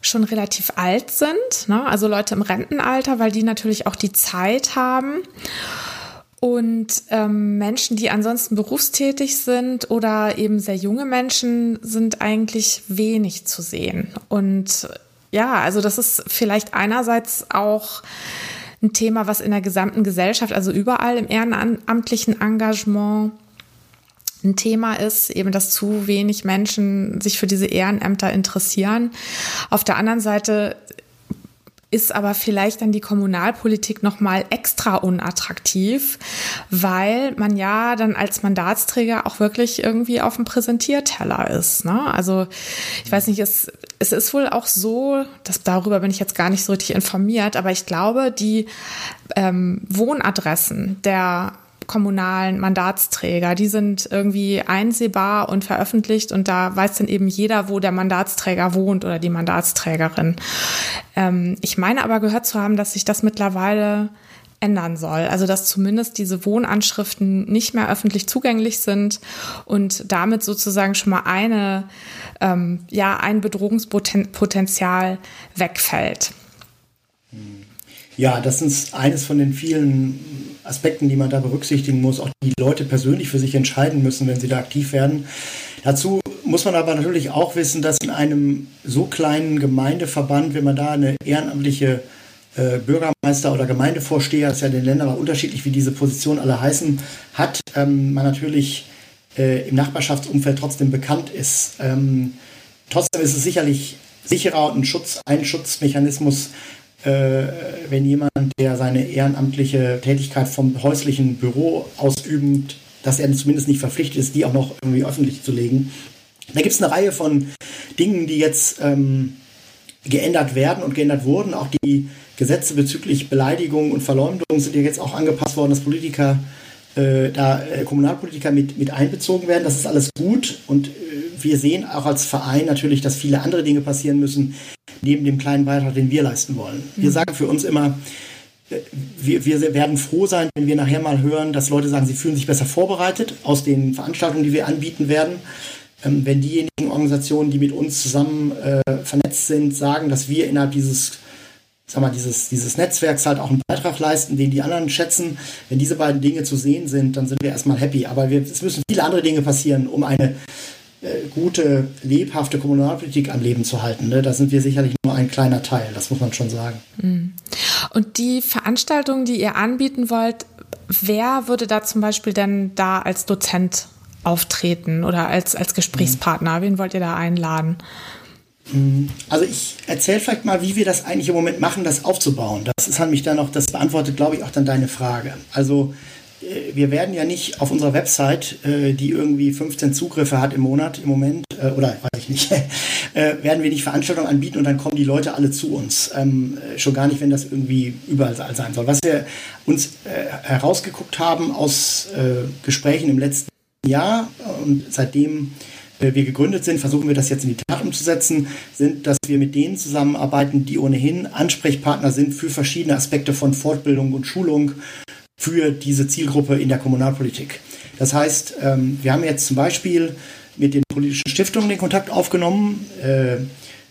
schon relativ alt sind, ne? also Leute im Rentenalter, weil die natürlich auch die Zeit haben. Und ähm, Menschen, die ansonsten berufstätig sind oder eben sehr junge Menschen, sind eigentlich wenig zu sehen. Und ja, also das ist vielleicht einerseits auch ein Thema, was in der gesamten Gesellschaft, also überall im ehrenamtlichen Engagement ein Thema ist, eben dass zu wenig Menschen sich für diese Ehrenämter interessieren. Auf der anderen Seite ist aber vielleicht dann die Kommunalpolitik noch mal extra unattraktiv, weil man ja dann als Mandatsträger auch wirklich irgendwie auf dem Präsentierteller ist. Ne? Also ich weiß nicht, es, es ist wohl auch so, dass darüber bin ich jetzt gar nicht so richtig informiert, aber ich glaube, die ähm, Wohnadressen der kommunalen Mandatsträger. Die sind irgendwie einsehbar und veröffentlicht und da weiß dann eben jeder, wo der Mandatsträger wohnt oder die Mandatsträgerin. Ähm, ich meine aber gehört zu haben, dass sich das mittlerweile ändern soll. Also dass zumindest diese Wohnanschriften nicht mehr öffentlich zugänglich sind und damit sozusagen schon mal eine, ähm, ja, ein Bedrohungspotenzial wegfällt. Ja, das ist eines von den vielen Aspekten, die man da berücksichtigen muss, auch die Leute persönlich für sich entscheiden müssen, wenn sie da aktiv werden. Dazu muss man aber natürlich auch wissen, dass in einem so kleinen Gemeindeverband, wenn man da eine ehrenamtliche äh, Bürgermeister oder Gemeindevorsteher, das ist ja in den Ländern auch unterschiedlich, wie diese Positionen alle heißen, hat, ähm, man natürlich äh, im Nachbarschaftsumfeld trotzdem bekannt ist. Ähm, trotzdem ist es sicherlich sicherer und ein Schutz, ein Schutzmechanismus, wenn jemand, der seine ehrenamtliche Tätigkeit vom häuslichen Büro ausübend, dass er zumindest nicht verpflichtet ist, die auch noch irgendwie öffentlich zu legen. Da gibt es eine Reihe von Dingen, die jetzt ähm, geändert werden und geändert wurden. Auch die Gesetze bezüglich Beleidigung und Verleumdung sind ja jetzt auch angepasst worden, dass Politiker, äh, da äh, Kommunalpolitiker mit, mit einbezogen werden. Das ist alles gut und äh, wir sehen auch als Verein natürlich, dass viele andere Dinge passieren müssen, neben dem kleinen Beitrag, den wir leisten wollen. Wir mhm. sagen für uns immer, äh, wir, wir werden froh sein, wenn wir nachher mal hören, dass Leute sagen, sie fühlen sich besser vorbereitet aus den Veranstaltungen, die wir anbieten werden. Ähm, wenn diejenigen Organisationen, die mit uns zusammen äh, vernetzt sind, sagen, dass wir innerhalb dieses sag mal, dieses, dieses Netzwerks halt auch einen Beitrag leisten, den die anderen schätzen. Wenn diese beiden Dinge zu sehen sind, dann sind wir erstmal happy. Aber wir, es müssen viele andere Dinge passieren, um eine äh, gute, lebhafte Kommunalpolitik am Leben zu halten. Ne? Da sind wir sicherlich nur ein kleiner Teil, das muss man schon sagen. Mhm. Und die Veranstaltungen, die ihr anbieten wollt, wer würde da zum Beispiel denn da als Dozent auftreten oder als, als Gesprächspartner? Wen wollt ihr da einladen? Hm, also ich erzähle vielleicht mal, wie wir das eigentlich im Moment machen, das aufzubauen. Das ist nämlich dann noch, das beantwortet, glaube ich, auch dann deine Frage. Also wir werden ja nicht auf unserer Website, äh, die irgendwie 15 Zugriffe hat im Monat im Moment, äh, oder weiß ich nicht, <laughs> werden wir nicht Veranstaltungen anbieten und dann kommen die Leute alle zu uns. Ähm, schon gar nicht, wenn das irgendwie überall sein soll. Was wir uns herausgeguckt haben aus Gesprächen im letzten Jahr und seitdem wir gegründet sind, versuchen wir das jetzt in die Tat umzusetzen, sind, dass wir mit denen zusammenarbeiten, die ohnehin Ansprechpartner sind für verschiedene Aspekte von Fortbildung und Schulung für diese Zielgruppe in der Kommunalpolitik. Das heißt, ähm, wir haben jetzt zum Beispiel mit den politischen Stiftungen den Kontakt aufgenommen. Äh,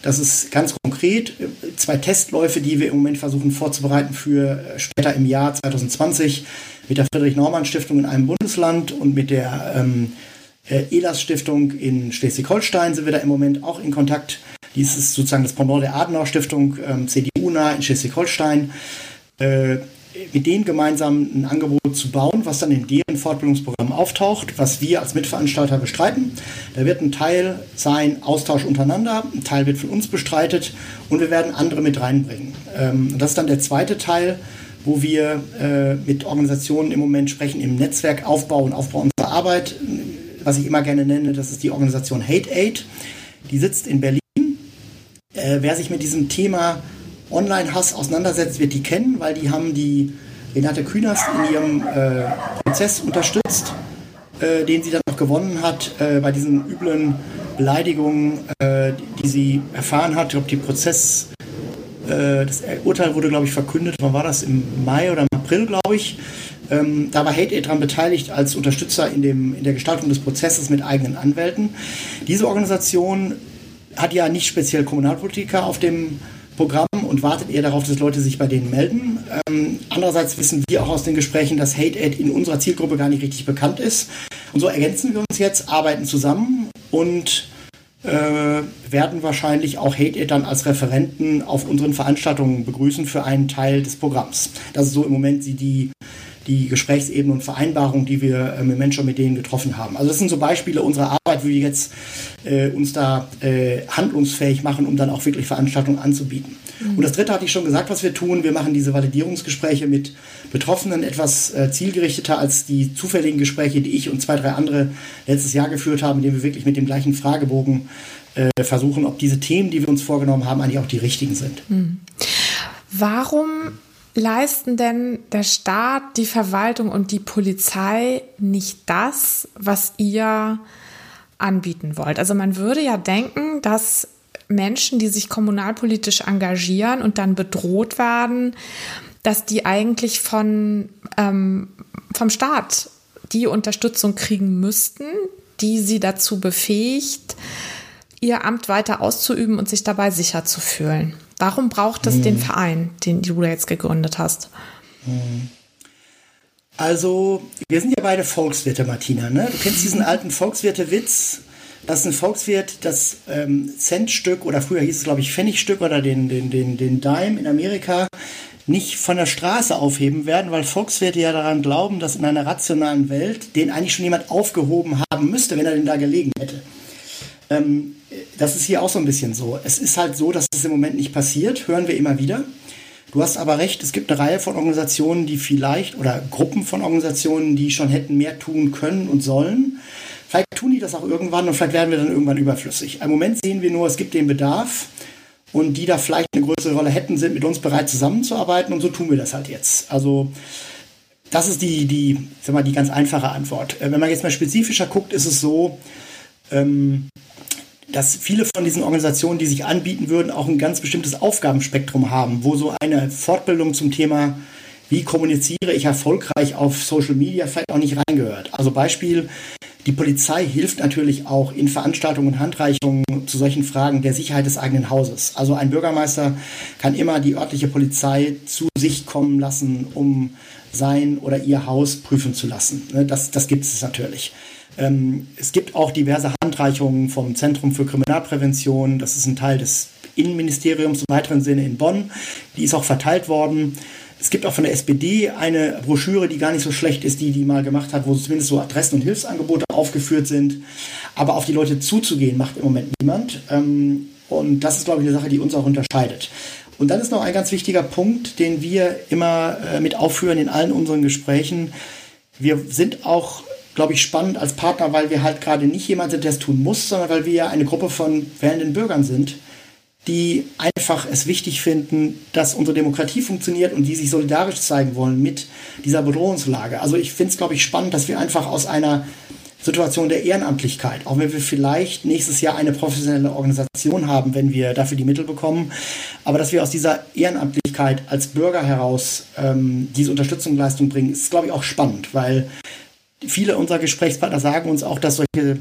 das ist ganz konkret äh, zwei Testläufe, die wir im Moment versuchen vorzubereiten für äh, später im Jahr 2020 mit der Friedrich-Naumann-Stiftung in einem Bundesland und mit der ähm, ELAS-Stiftung in Schleswig-Holstein sind wir da im Moment auch in Kontakt. Dies ist sozusagen das Pendant der Adenauer-Stiftung, ähm, CDU-nah in Schleswig-Holstein mit denen gemeinsam ein Angebot zu bauen, was dann in deren Fortbildungsprogramm auftaucht, was wir als Mitveranstalter bestreiten. Da wird ein Teil sein Austausch untereinander, ein Teil wird von uns bestreitet und wir werden andere mit reinbringen. Ähm, das ist dann der zweite Teil, wo wir äh, mit Organisationen im Moment sprechen, im Netzwerk aufbauen, Aufbau unserer Arbeit. Was ich immer gerne nenne, das ist die Organisation Hate Aid. Die sitzt in Berlin. Äh, wer sich mit diesem Thema Online-Hass auseinandersetzt, wird die kennen, weil die haben die Renate Künast in ihrem äh, Prozess unterstützt, äh, den sie dann noch gewonnen hat äh, bei diesen üblen Beleidigungen, äh, die, sie erfahren hat. Ich glaube, die Prozess, äh, das Urteil wurde, glaube ich, verkündet. Wann war das? Im Mai oder im April, glaube ich. Ähm, da war Hate Aid daran beteiligt als Unterstützer in, dem, in der Gestaltung des Prozesses mit eigenen Anwälten. Diese Organisation hat ja nicht speziell Kommunalpolitiker auf dem Programm und wartet eher darauf, dass Leute sich bei denen melden. Ähm, andererseits wissen wir auch aus den Gesprächen, dass Hate in unserer Zielgruppe gar nicht richtig bekannt ist. Und so ergänzen wir uns jetzt, arbeiten zusammen und äh, werden wahrscheinlich auch Hate dann als Referenten auf unseren Veranstaltungen begrüßen für einen Teil des Programms. Das ist so im Moment die, die Gesprächsebene und Vereinbarung, die wir äh, mit Menschen mit denen getroffen haben. Also das sind so Beispiele unserer Arbeit, wie wir jetzt äh, uns da äh, handlungsfähig machen, um dann auch wirklich Veranstaltungen anzubieten. Mhm. Und das Dritte hatte ich schon gesagt, was wir tun. Wir machen diese Validierungsgespräche mit Betroffenen etwas äh, zielgerichteter als die zufälligen Gespräche, die ich und zwei, drei andere letztes Jahr geführt haben, indem wir wirklich mit dem gleichen Fragebogen äh, versuchen, ob diese Themen, die wir uns vorgenommen haben, eigentlich auch die richtigen sind. Mhm. Warum leisten denn der Staat, die Verwaltung und die Polizei nicht das, was ihr anbieten wollt? Also man würde ja denken, dass Menschen, die sich kommunalpolitisch engagieren und dann bedroht werden, dass die eigentlich von, ähm, vom Staat die Unterstützung kriegen müssten, die sie dazu befähigt, ihr Amt weiter auszuüben und sich dabei sicher zu fühlen. Warum braucht es hm. den Verein, den du jetzt gegründet hast? Hm. Also, wir sind ja beide Volkswirte, Martina. Ne? Du kennst diesen alten Volkswirte-Witz. Das ist ein Volkswirt, das ähm, Centstück oder früher hieß es, glaube ich, Pfennigstück oder den, den, den, den Dime in Amerika nicht von der Straße aufheben werden, weil Volkswirte ja daran glauben, dass in einer rationalen Welt den eigentlich schon jemand aufgehoben haben müsste, wenn er den da gelegen hätte. Ähm, das ist hier auch so ein bisschen so. Es ist halt so, dass es im Moment nicht passiert, hören wir immer wieder. Du hast aber recht, es gibt eine Reihe von Organisationen, die vielleicht, oder Gruppen von Organisationen, die schon hätten mehr tun können und sollen. Vielleicht tun die das auch irgendwann und vielleicht werden wir dann irgendwann überflüssig. Im Moment sehen wir nur, es gibt den Bedarf und die da vielleicht eine größere Rolle hätten, sind mit uns bereit zusammenzuarbeiten und so tun wir das halt jetzt. Also das ist die, die, sag mal, die ganz einfache Antwort. Äh, wenn man jetzt mal spezifischer guckt, ist es so, ähm, dass viele von diesen Organisationen, die sich anbieten würden, auch ein ganz bestimmtes Aufgabenspektrum haben, wo so eine Fortbildung zum Thema, wie kommuniziere ich erfolgreich auf Social Media, vielleicht auch nicht reingehört. Also Beispiel, die Polizei hilft natürlich auch in Veranstaltungen und Handreichungen zu solchen Fragen der Sicherheit des eigenen Hauses. Also ein Bürgermeister kann immer die örtliche Polizei zu sich kommen lassen, um sein oder ihr Haus prüfen zu lassen. Ne, das, das gibt es natürlich. Ähm, es gibt auch diverse Handreichungen vom Zentrum für Kriminalprävention. Das ist ein Teil des Innenministeriums im weiteren Sinne in Bonn. Die ist auch verteilt worden. Es gibt auch von der SPD eine Broschüre, die gar nicht so schlecht ist, die die mal gemacht hat, wo zumindest so Adressen und Hilfsangebote aufgeführt sind. Aber auf die Leute zuzugehen, macht im Moment niemand. Ähm, Und das ist, glaube ich, eine Sache, die uns auch unterscheidet. Und dann ist noch ein ganz wichtiger Punkt, den wir immer äh, mit aufführen in allen unseren Gesprächen. Wir sind auch, glaube ich, spannend als Partner, weil wir halt gerade nicht jemand sind, der es tun muss, sondern weil wir ja eine Gruppe von wählenden Bürgern sind, die einfach es wichtig finden, dass unsere Demokratie funktioniert und die sich solidarisch zeigen wollen mit dieser Bedrohungslage. Also ich finde es, glaube ich, spannend, dass wir einfach aus einer Situation der Ehrenamtlichkeit, auch wenn wir vielleicht nächstes Jahr eine professionelle Organisation haben, wenn wir dafür die Mittel bekommen, aber dass wir aus dieser Ehrenamtlichkeit als Bürger heraus ähm, diese Unterstützungsleistung bringen, ist, glaube ich, auch spannend, weil viele unserer Gesprächspartner sagen uns auch, dass solche,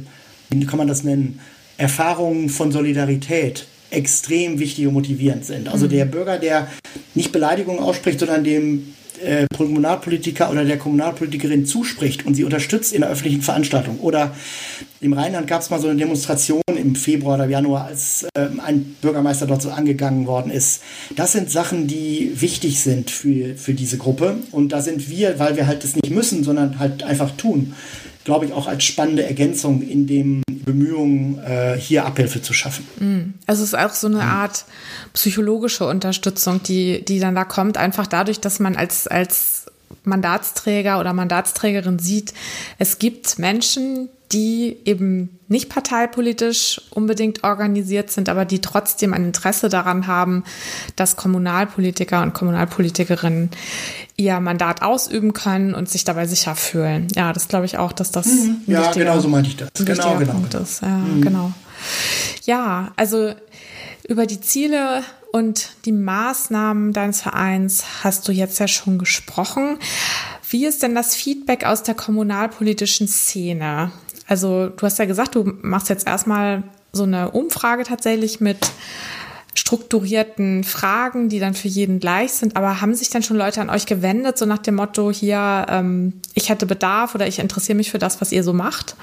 wie kann man das nennen, Erfahrungen von Solidarität extrem wichtig und motivierend sind. Also mhm. der Bürger, der nicht Beleidigungen ausspricht, sondern dem äh, Kommunalpolitiker oder der Kommunalpolitikerin zuspricht und sie unterstützt in der öffentlichen Veranstaltung. Oder im Rheinland gab es mal so eine Demonstration im Februar oder Januar, als äh, ein Bürgermeister dort so angegangen worden ist. Das sind Sachen, die wichtig sind für, für diese Gruppe. Und da sind wir, weil wir halt das nicht müssen, sondern halt einfach tun, glaube ich, auch als spannende Ergänzung in dem Bemühungen, äh, hier Abhilfe zu schaffen. Mm. Also es ist auch so eine Art psychologische Unterstützung, die, die dann da kommt, einfach dadurch, dass man als, als Mandatsträger oder Mandatsträgerin sieht, es gibt Menschen, die eben nicht parteipolitisch unbedingt organisiert sind, aber die trotzdem ein Interesse daran haben, dass Kommunalpolitiker und Kommunalpolitikerinnen ihr Mandat ausüben können und sich dabei sicher fühlen. Ja, das glaube ich auch, dass das mhm. ja genau so meinte ich das. Genau, genau, Punkt genau. ist. Ja, mhm. genau. Ja, also über die Ziele und die Maßnahmen deines Vereins hast du jetzt ja schon gesprochen. Wie ist denn das Feedback aus der kommunalpolitischen Szene? Also du hast ja gesagt, du machst jetzt erstmal so eine Umfrage tatsächlich mit strukturierten Fragen, die dann für jeden gleich sind. Aber haben sich dann schon Leute an euch gewendet, so nach dem Motto, hier, ähm, ich hätte Bedarf oder ich interessiere mich für das, was ihr so macht?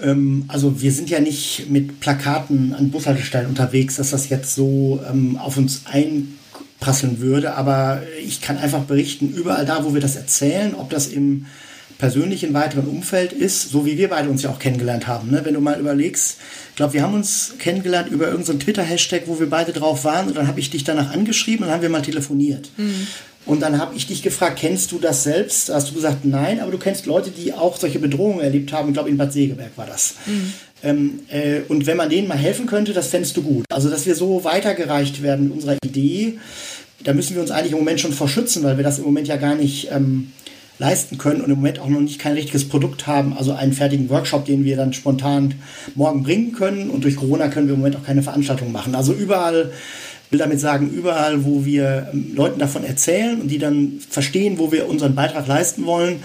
Ähm, also wir sind ja nicht mit Plakaten an Bushaltestellen unterwegs, dass das jetzt so ähm, auf uns einprasseln würde. Aber ich kann einfach berichten, überall da, wo wir das erzählen, ob das im persönlichen weiteren Umfeld ist, so wie wir beide uns ja auch kennengelernt haben. Ne? Wenn du mal überlegst, ich glaube, wir haben uns kennengelernt über irgendeinen Twitter-Hashtag, wo wir beide drauf waren und dann habe ich dich danach angeschrieben und dann haben wir mal telefoniert. Mhm. Und dann habe ich dich gefragt, kennst du das selbst? Da hast du gesagt, nein, aber du kennst Leute, die auch solche Bedrohungen erlebt haben. Ich glaube, in Bad Segeberg war das. Mhm. Ähm, äh, und wenn man denen mal helfen könnte, das fändest du gut. Also, dass wir so weitergereicht werden mit unserer Idee, da müssen wir uns eigentlich im Moment schon verschützen, weil wir das im Moment ja gar nicht ähm, leisten können und im Moment auch noch nicht kein richtiges Produkt haben, also einen fertigen Workshop, den wir dann spontan morgen bringen können. Und durch Corona können wir im Moment auch keine Veranstaltung machen. Also überall, will damit sagen, überall, wo wir ähm, Leuten davon erzählen und die dann verstehen, wo wir unseren Beitrag leisten wollen,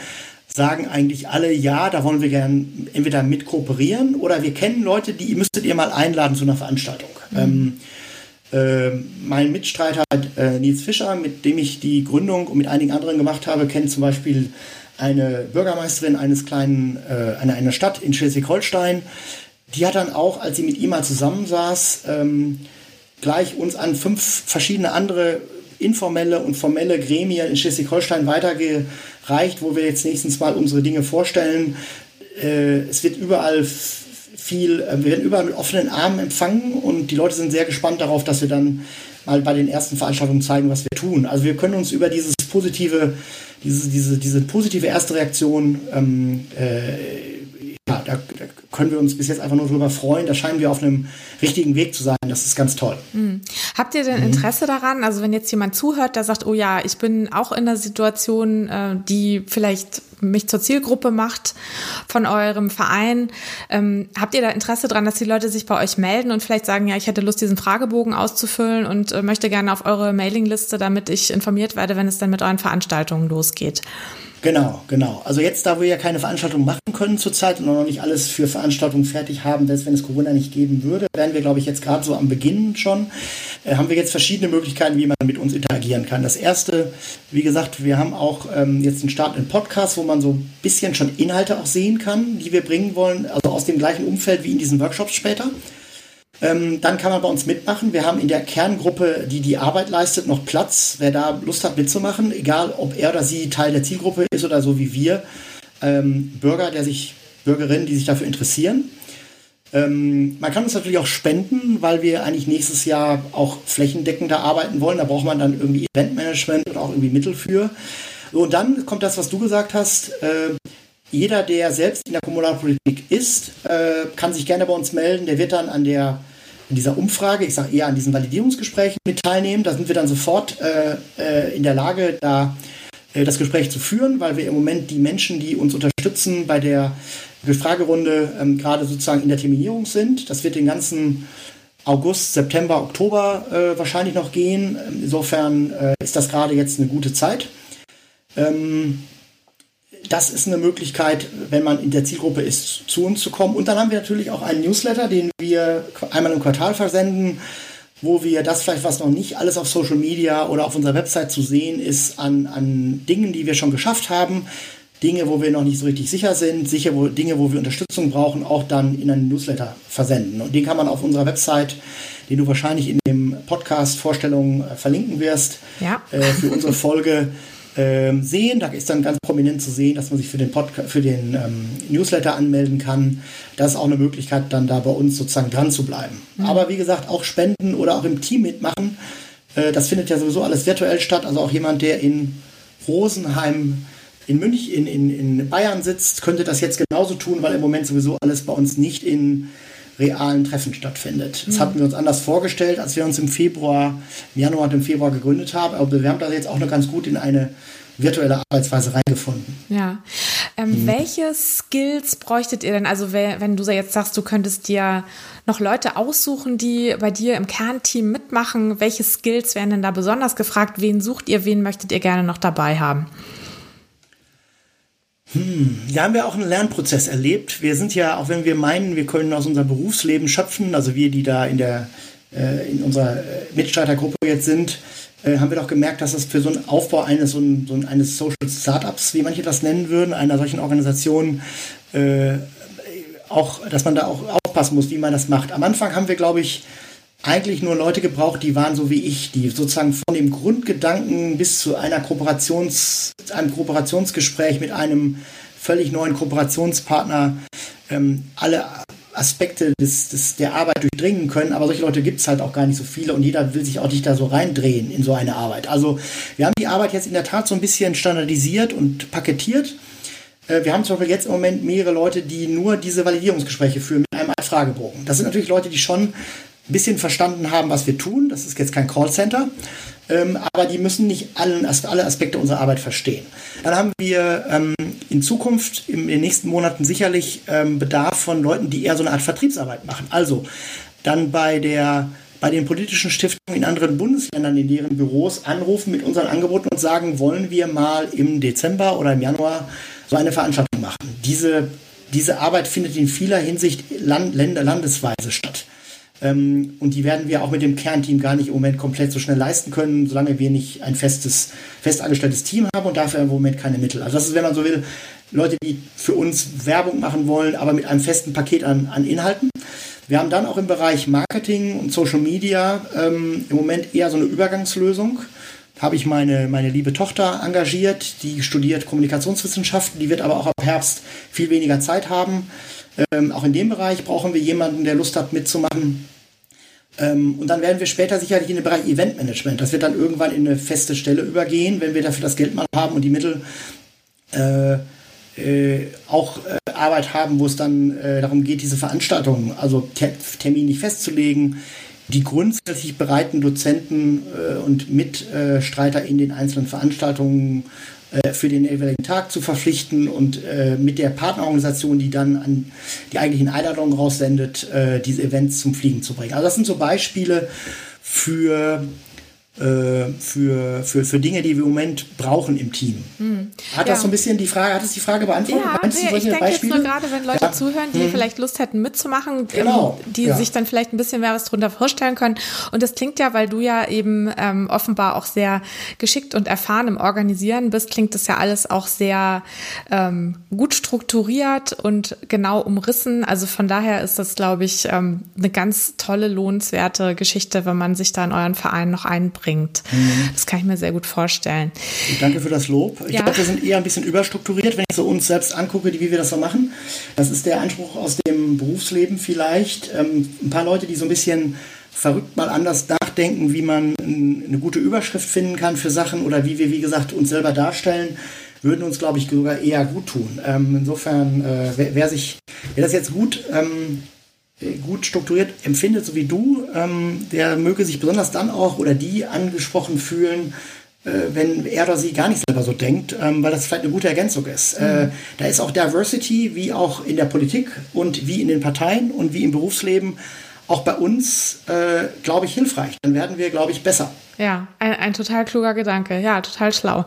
sagen eigentlich alle, ja, da wollen wir gern entweder mit kooperieren oder wir kennen Leute, die müsstet ihr mal einladen zu einer Veranstaltung. Mhm. Ähm, äh, mein Mitstreiter äh, Nils Fischer, mit dem ich die Gründung und mit einigen anderen gemacht habe, kennt zum Beispiel eine Bürgermeisterin eines kleinen, äh, einer, einer Stadt in Schleswig-Holstein. Die hat dann auch, als sie mit ihm mal zusammensaß, ähm, gleich uns an fünf verschiedene andere informelle und formelle Gremien in Schleswig-Holstein weitergereicht, wo wir jetzt nächstens mal unsere Dinge vorstellen. Äh, es wird überall viel, äh, wir werden überall mit offenen Armen empfangen und die Leute sind sehr gespannt darauf, dass wir dann mal bei den ersten Veranstaltungen zeigen, was wir tun. Also wir können uns über dieses positive, diese, diese, diese positive erste Reaktion ähm, äh, ja, da, da, können wir uns bis jetzt einfach nur darüber freuen. Da scheinen wir auf einem richtigen Weg zu sein. Das ist ganz toll. Mhm. Habt ihr denn mhm. Interesse daran? Also wenn jetzt jemand zuhört, der sagt, oh ja, ich bin auch in einer Situation, äh, die vielleicht mich zur Zielgruppe macht von eurem Verein. Ähm, habt ihr da Interesse daran, dass die Leute sich bei euch melden und vielleicht sagen, ja, ich hätte Lust, diesen Fragebogen auszufüllen und äh, möchte gerne auf eure Mailingliste, damit ich informiert werde, wenn es dann mit euren Veranstaltungen losgeht? Genau, genau. Also jetzt, da wir ja keine Veranstaltung machen können zurzeit und noch nicht alles für Veranstaltungen fertig haben, selbst wenn es Corona nicht geben würde, werden wir, glaube ich, jetzt gerade so am Beginn schon, äh, haben wir jetzt verschiedene Möglichkeiten, wie man mit uns interagieren kann. Das erste, wie gesagt, wir haben auch ähm, jetzt einen Start in Podcast, wo man so ein bisschen schon Inhalte auch sehen kann, die wir bringen wollen, also aus dem gleichen Umfeld wie in diesen Workshops später. Ähm, dann kann man bei uns mitmachen. Wir haben in der Kerngruppe, die die Arbeit leistet, noch Platz. Wer da Lust hat mitzumachen, egal ob er oder sie Teil der Zielgruppe ist oder so wie wir, ähm, Bürger, der sich, Bürgerinnen, die sich dafür interessieren. Ähm, man kann uns natürlich auch spenden, weil wir eigentlich nächstes Jahr auch flächendeckender arbeiten wollen. Da braucht man dann irgendwie Eventmanagement und auch irgendwie Mittel für. Und dann kommt das, was du gesagt hast. Äh, jeder, der selbst in der Kommunalpolitik ist, äh, kann sich gerne bei uns melden. Der wird dann an der in dieser Umfrage, ich sage eher an diesen Validierungsgesprächen mit teilnehmen. Da sind wir dann sofort äh, äh, in der Lage, da äh, das Gespräch zu führen, weil wir im Moment die Menschen, die uns unterstützen bei der Fragerunde, ähm, gerade sozusagen in der Terminierung sind. Das wird den ganzen August, September, Oktober äh, wahrscheinlich noch gehen. Insofern äh, ist das gerade jetzt eine gute Zeit. Ähm, das ist eine Möglichkeit, wenn man in der Zielgruppe ist, zu uns zu kommen. Und dann haben wir natürlich auch einen Newsletter, den wir einmal im Quartal versenden, wo wir das vielleicht, was noch nicht alles auf Social Media oder auf unserer Website zu sehen ist, an, an Dingen, die wir schon geschafft haben, Dinge, wo wir noch nicht so richtig sicher sind, sicher wo, Dinge, wo wir Unterstützung brauchen, auch dann in einen Newsletter versenden. Und den kann man auf unserer Website, den du wahrscheinlich in dem Podcast Vorstellungen äh, verlinken wirst, ja. äh, für unsere Folge ähm, sehen. Da ist dann ganz prominent zu sehen, dass man sich für den, Podcast, für den ähm, Newsletter anmelden kann. Das ist auch eine Möglichkeit, dann da bei uns sozusagen dran zu bleiben. Mhm. Aber wie gesagt, auch spenden oder auch im Team mitmachen. Äh, das findet ja sowieso alles virtuell statt. Also auch jemand, der in Rosenheim in München, in, in, in Bayern sitzt, könnte das jetzt genauso tun, weil im Moment sowieso alles bei uns nicht in realen Treffen stattfindet. Das mhm. hatten wir uns anders vorgestellt, als wir uns im Februar, im Januar und im Februar gegründet haben. Aber wir haben da jetzt auch noch ganz gut in eine virtuelle Arbeitsweise reingefunden. Ja. Ähm, mhm. Welche Skills bräuchtet ihr denn? Also wenn du jetzt sagst, du könntest dir noch Leute aussuchen, die bei dir im Kernteam mitmachen, welche Skills werden denn da besonders gefragt? Wen sucht ihr? Wen möchtet ihr gerne noch dabei haben? Hm, da haben wir auch einen Lernprozess erlebt. Wir sind ja, auch wenn wir meinen, wir können aus unserem Berufsleben schöpfen, also wir, die da in der äh, in unserer äh, Mitstreitergruppe jetzt sind, äh, haben wir doch gemerkt, dass das für so einen Aufbau eines, so, ein, so eines Social Startups, wie manche das nennen würden, einer solchen Organisation, äh, auch, dass man da auch aufpassen muss, wie man das macht. Am Anfang haben wir, glaube ich, eigentlich nur Leute gebraucht, die waren so wie ich, die sozusagen von dem Grundgedanken bis zu einer Kooperations, einem Kooperationsgespräch mit einem völlig neuen Kooperationspartner ähm, alle Aspekte des, des, der Arbeit durchdringen können, aber solche Leute gibt es halt auch gar nicht so viele und jeder will sich auch nicht da so reindrehen in so eine Arbeit. Also wir haben die Arbeit jetzt in der Tat so ein bisschen standardisiert und paketiert. Äh, wir haben zum Beispiel jetzt im Moment mehrere Leute, die nur diese Validierungsgespräche führen mit einem Fragebogen. Das sind natürlich Leute, die schon ein bisschen verstanden haben, was wir tun. Das ist jetzt kein Callcenter, ähm, aber die müssen nicht allen, alle Aspekte unserer Arbeit verstehen. Dann haben wir ähm, in Zukunft in den nächsten Monaten sicherlich ähm, Bedarf von Leuten, die eher so eine Art Vertriebsarbeit machen. Also dann bei der bei den politischen Stiftungen in anderen Bundesländern in deren Büros anrufen mit unseren Angeboten und sagen, wollen wir mal im Dezember oder im Januar so eine Veranstaltung machen. Diese, diese Arbeit findet in vieler Hinsicht land, länder, landesweise statt. Ähm, und die werden wir auch mit dem Kernteam gar nicht im Moment komplett so schnell leisten können, solange wir nicht ein festes, fest angestelltes Team haben und dafür im Moment keine Mittel. Also das ist, wenn man so will, Leute, die für uns Werbung machen wollen, aber mit einem festen Paket an, an Inhalten. Wir haben dann auch im Bereich Marketing und Social Media ähm, im Moment eher so eine Übergangslösung. Habe ich meine, meine liebe Tochter engagiert, die studiert Kommunikationswissenschaften, die wird aber auch ab Herbst viel weniger Zeit haben. Ähm, auch in dem Bereich brauchen wir jemanden, der Lust hat mitzumachen. Ähm, und dann werden wir später sicherlich in den Bereich Eventmanagement. Das wird dann irgendwann in eine feste Stelle übergehen, wenn wir dafür das Geld mal haben und die Mittel äh, äh, auch äh, Arbeit haben, wo es dann äh, darum geht, diese Veranstaltungen, also ter terminlich festzulegen, die grundsätzlich bereiten Dozenten äh, und Mitstreiter in den einzelnen Veranstaltungen äh, für den jeweiligen Tag zu verpflichten und äh, mit der Partnerorganisation, die dann an die eigentlichen Einladungen raussendet, äh, diese Events zum Fliegen zu bringen. Also das sind so Beispiele für für, für, für Dinge, die wir im Moment brauchen im Team. Hm. Hat das so ein bisschen die Frage, hat es die Frage beantwortet? Ja, nee, ich denke Beispiele? jetzt nur gerade, wenn Leute ja. zuhören, die hm. vielleicht Lust hätten mitzumachen, genau. die ja. sich dann vielleicht ein bisschen mehr was drunter vorstellen können. Und das klingt ja, weil du ja eben ähm, offenbar auch sehr geschickt und erfahren im Organisieren bist, klingt das ja alles auch sehr ähm, gut strukturiert und genau umrissen. Also von daher ist das, glaube ich, ähm, eine ganz tolle, lohnenswerte Geschichte, wenn man sich da in euren Verein noch einbringt bringt. Mhm. Das kann ich mir sehr gut vorstellen. Danke für das Lob. Ich ja. glaube, wir sind eher ein bisschen überstrukturiert, wenn ich so uns selbst angucke, wie wir das so machen. Das ist der Anspruch aus dem Berufsleben vielleicht. Ähm, ein paar Leute, die so ein bisschen verrückt mal anders nachdenken, wie man eine gute Überschrift finden kann für Sachen oder wie wir, wie gesagt, uns selber darstellen, würden uns, glaube ich, sogar eher gut tun. Ähm, insofern, äh, wer, wer, sich, wer das jetzt gut, ähm, gut strukturiert empfindet, so wie du, ähm, der möge sich besonders dann auch oder die angesprochen fühlen, äh, wenn er oder sie gar nicht selber so denkt, ähm, weil das vielleicht eine gute Ergänzung ist. Mhm. Äh, da ist auch Diversity, wie auch in der Politik und wie in den Parteien und wie im Berufsleben, auch bei uns, äh, glaube ich, hilfreich. Dann werden wir, glaube ich, besser. Ja, ein, ein total kluger Gedanke. Ja, total schlau.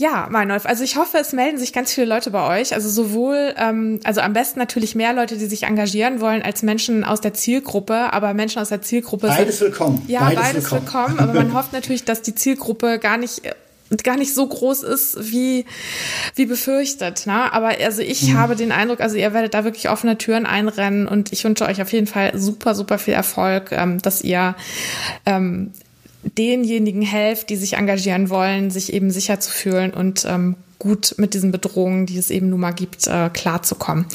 Ja, Meinolf, also ich hoffe, es melden sich ganz viele Leute bei euch. Also sowohl, ähm, also am besten natürlich mehr Leute, die sich engagieren wollen, als Menschen aus der Zielgruppe. Aber Menschen aus der Zielgruppe beides sind, willkommen. Ja, beides, beides willkommen. willkommen. Aber man hofft natürlich, dass die Zielgruppe gar nicht gar nicht so groß ist wie wie befürchtet. Ne? Aber also ich mhm. habe den Eindruck, also ihr werdet da wirklich offene Türen einrennen und ich wünsche euch auf jeden Fall super super viel Erfolg, ähm, dass ihr ähm, denjenigen helft, die sich engagieren wollen, sich eben sicher zu fühlen und ähm, gut mit diesen Bedrohungen, die es eben nun mal gibt, äh, klarzukommen.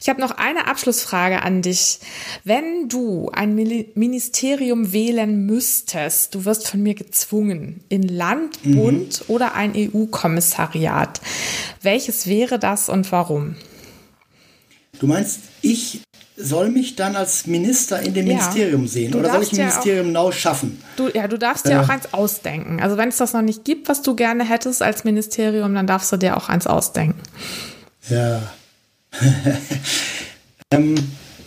Ich habe noch eine Abschlussfrage an dich. Wenn du ein Ministerium wählen müsstest, du wirst von mir gezwungen, in Land, mhm. Bund oder ein EU-Kommissariat, welches wäre das und warum? Du meinst, ich soll mich dann als Minister in dem ja. Ministerium sehen du oder soll ich ein ja Ministerium neu schaffen? Du, ja, du darfst dir äh. auch eins ausdenken. Also wenn es das noch nicht gibt, was du gerne hättest als Ministerium, dann darfst du dir auch eins ausdenken. Ja. <laughs> ähm,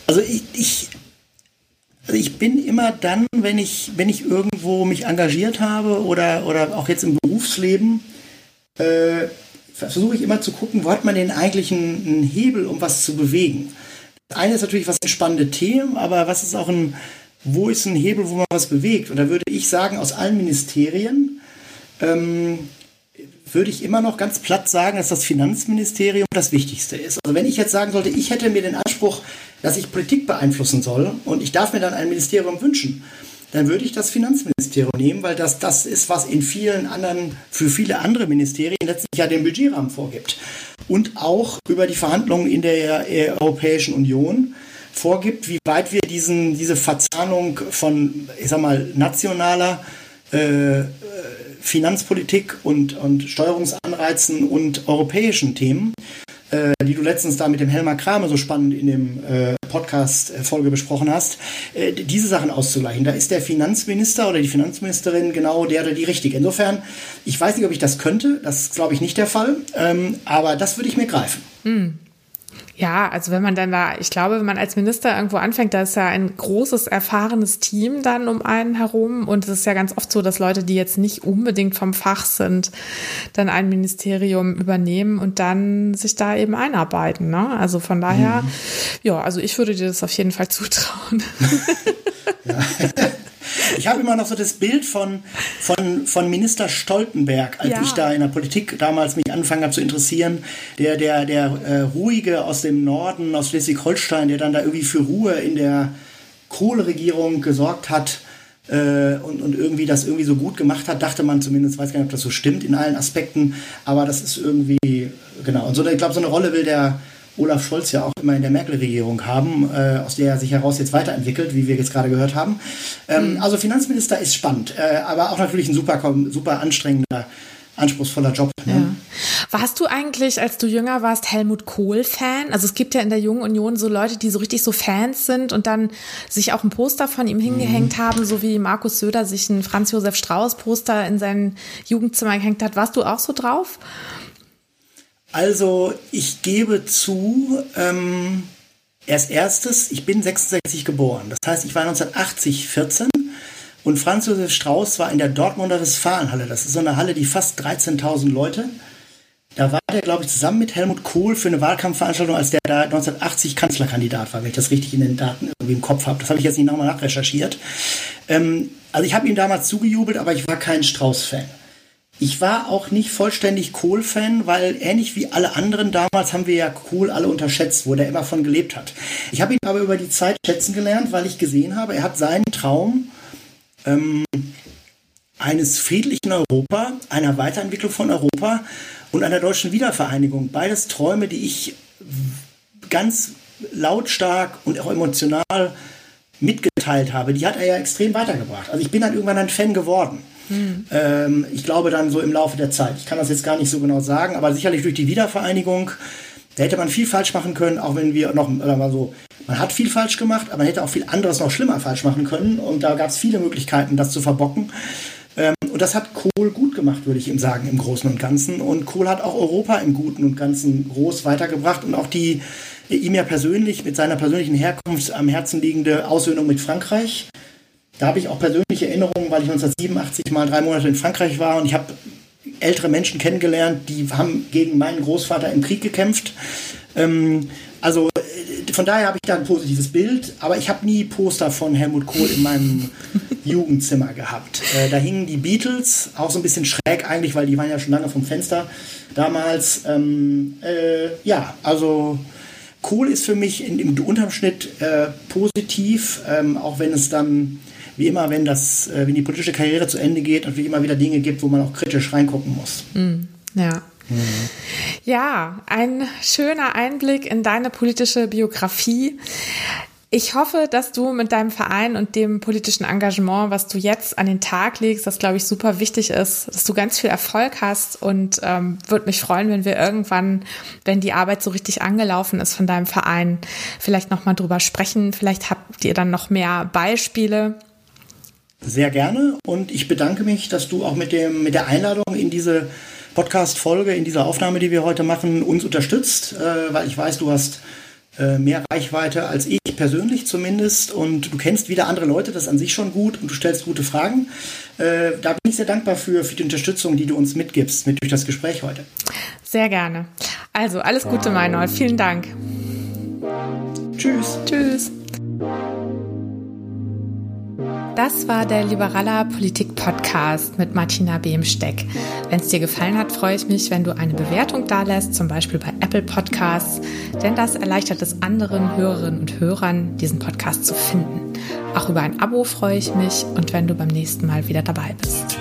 also ich, ich, also ich bin immer dann, wenn ich, wenn ich irgendwo mich engagiert habe oder, oder auch jetzt im Berufsleben, äh, versuche ich immer zu gucken, wo hat man denn eigentlich einen, Hebel, um was zu bewegen. Eine ist natürlich, was sind spannende Themen, aber was ist auch ein, wo ist ein Hebel, wo man was bewegt? Und da würde ich sagen, aus allen Ministerien ähm, würde ich immer noch ganz platt sagen, dass das Finanzministerium das Wichtigste ist. Also wenn ich jetzt sagen sollte, ich hätte mir den Anspruch, dass ich Politik beeinflussen soll und ich darf mir dann ein Ministerium wünschen, dann würde ich das Finanzministerium nehmen, weil das das ist, was in vielen anderen, für viele andere Ministerien letztlich ja den Budgetrahmen vorgibt. Und auch über die Verhandlungen in der Europäischen Union vorgibt, wie weit wir diesen, diese Verzahnung von, ich sag mal, nationaler äh, Finanzpolitik und, und Steuerungsanreizen und europäischen Themen äh, die du letztens da mit dem Helmer Kramer so spannend in dem äh, Podcast-Folge äh, besprochen hast, äh, diese Sachen auszugleichen. Da ist der Finanzminister oder die Finanzministerin genau der oder die richtige. Insofern, ich weiß nicht, ob ich das könnte, das ist, glaube ich, nicht der Fall, ähm, aber das würde ich mir greifen. Mm. Ja, also wenn man dann da, ich glaube, wenn man als Minister irgendwo anfängt, da ist ja ein großes, erfahrenes Team dann um einen herum. Und es ist ja ganz oft so, dass Leute, die jetzt nicht unbedingt vom Fach sind, dann ein Ministerium übernehmen und dann sich da eben einarbeiten. Ne? Also von daher, mhm. ja, also ich würde dir das auf jeden Fall zutrauen. <laughs> <laughs> ja. Ich habe immer noch so das Bild von, von, von Minister Stoltenberg, als ja. ich da in der Politik damals mich angefangen habe zu interessieren. Der, der, der äh, Ruhige aus dem Norden, aus Schleswig-Holstein, der dann da irgendwie für Ruhe in der Kohleregierung gesorgt hat äh, und, und irgendwie das irgendwie so gut gemacht hat, dachte man zumindest, weiß gar nicht, ob das so stimmt in allen Aspekten, aber das ist irgendwie, genau. Und so, ich glaube, so eine Rolle will der Olaf Scholz ja auch immer in der Merkel-Regierung haben, äh, aus der er sich heraus jetzt weiterentwickelt, wie wir jetzt gerade gehört haben. Ähm, mhm. Also Finanzminister ist spannend, äh, aber auch natürlich ein super, super anstrengender, anspruchsvoller Job. Ne? Ja. Warst du eigentlich, als du jünger warst, Helmut Kohl-Fan? Also es gibt ja in der Jungen Union so Leute, die so richtig so Fans sind und dann sich auch ein Poster von ihm hingehängt mhm. haben, so wie Markus Söder sich ein Franz Josef Strauß-Poster in sein Jugendzimmer gehängt hat. Warst du auch so drauf? Also ich gebe zu, ähm, erst erstes, ich bin 66 geboren. Das heißt, ich war 1980 14 und Franz Josef Strauß war in der Dortmunder Westfalenhalle. Das ist so eine Halle, die fast 13.000 Leute. Da war der, glaube ich, zusammen mit Helmut Kohl für eine Wahlkampfveranstaltung, als der da 1980 Kanzlerkandidat war, wenn ich das richtig in den Daten irgendwie im Kopf habe. Das habe ich jetzt nicht nochmal nachrecherchiert. Ähm, also ich habe ihm damals zugejubelt, aber ich war kein Strauß-Fan. Ich war auch nicht vollständig Kohl-Fan, weil ähnlich wie alle anderen damals haben wir ja Kohl alle unterschätzt, wo der immer von gelebt hat. Ich habe ihn aber über die Zeit schätzen gelernt, weil ich gesehen habe, er hat seinen Traum ähm, eines friedlichen Europa, einer Weiterentwicklung von Europa und einer deutschen Wiedervereinigung. Beides Träume, die ich ganz lautstark und auch emotional mitgeteilt habe, die hat er ja extrem weitergebracht. Also ich bin dann irgendwann ein Fan geworden. Hm. Ähm, ich glaube dann so im Laufe der Zeit. Ich kann das jetzt gar nicht so genau sagen, aber sicherlich durch die Wiedervereinigung, da hätte man viel falsch machen können, auch wenn wir noch mal so, man hat viel falsch gemacht, aber man hätte auch viel anderes noch schlimmer falsch machen können und da gab es viele Möglichkeiten, das zu verbocken. Ähm, und das hat Kohl gut gemacht, würde ich ihm sagen, im Großen und Ganzen. Und Kohl hat auch Europa im Guten und Ganzen groß weitergebracht und auch die ihm ja persönlich mit seiner persönlichen Herkunft am Herzen liegende Aussöhnung mit Frankreich. Da habe ich auch persönliche Erinnerungen, weil ich 1987 mal drei Monate in Frankreich war und ich habe ältere Menschen kennengelernt, die haben gegen meinen Großvater im Krieg gekämpft. Ähm, also äh, von daher habe ich da ein positives Bild, aber ich habe nie Poster von Helmut Kohl in meinem <laughs> Jugendzimmer gehabt. Äh, da hingen die Beatles, auch so ein bisschen schräg eigentlich, weil die waren ja schon lange vom Fenster damals. Ähm, äh, ja, also Kohl ist für mich in, im Unterschnitt äh, positiv, ähm, auch wenn es dann wie immer, wenn das, äh, wenn die politische Karriere zu Ende geht, natürlich immer wieder Dinge gibt, wo man auch kritisch reingucken muss. Mm, ja. Mhm. Ja, ein schöner Einblick in deine politische Biografie. Ich hoffe, dass du mit deinem Verein und dem politischen Engagement, was du jetzt an den Tag legst, das glaube ich super wichtig ist, dass du ganz viel Erfolg hast und ähm, würde mich freuen, wenn wir irgendwann, wenn die Arbeit so richtig angelaufen ist von deinem Verein, vielleicht nochmal drüber sprechen. Vielleicht habt ihr dann noch mehr Beispiele. Sehr gerne und ich bedanke mich, dass du auch mit dem mit der Einladung in diese Podcast-Folge, in dieser Aufnahme, die wir heute machen, uns unterstützt, äh, weil ich weiß, du hast äh, mehr Reichweite als ich persönlich zumindest und du kennst wieder andere Leute, das ist an sich schon gut und du stellst gute Fragen. Äh, da bin ich sehr dankbar für, für die Unterstützung, die du uns mitgibst mit durch das Gespräch heute. Sehr gerne. Also alles Gute, Meinhold. Vielen Dank. Tschüss. Tschüss. Das war der Liberaler Politik Podcast mit Martina Behmsteck. Wenn es dir gefallen hat, freue ich mich, wenn du eine Bewertung da lässt, zum Beispiel bei Apple Podcasts, denn das erleichtert es anderen Hörerinnen und Hörern, diesen Podcast zu finden. Auch über ein Abo freue ich mich und wenn du beim nächsten Mal wieder dabei bist.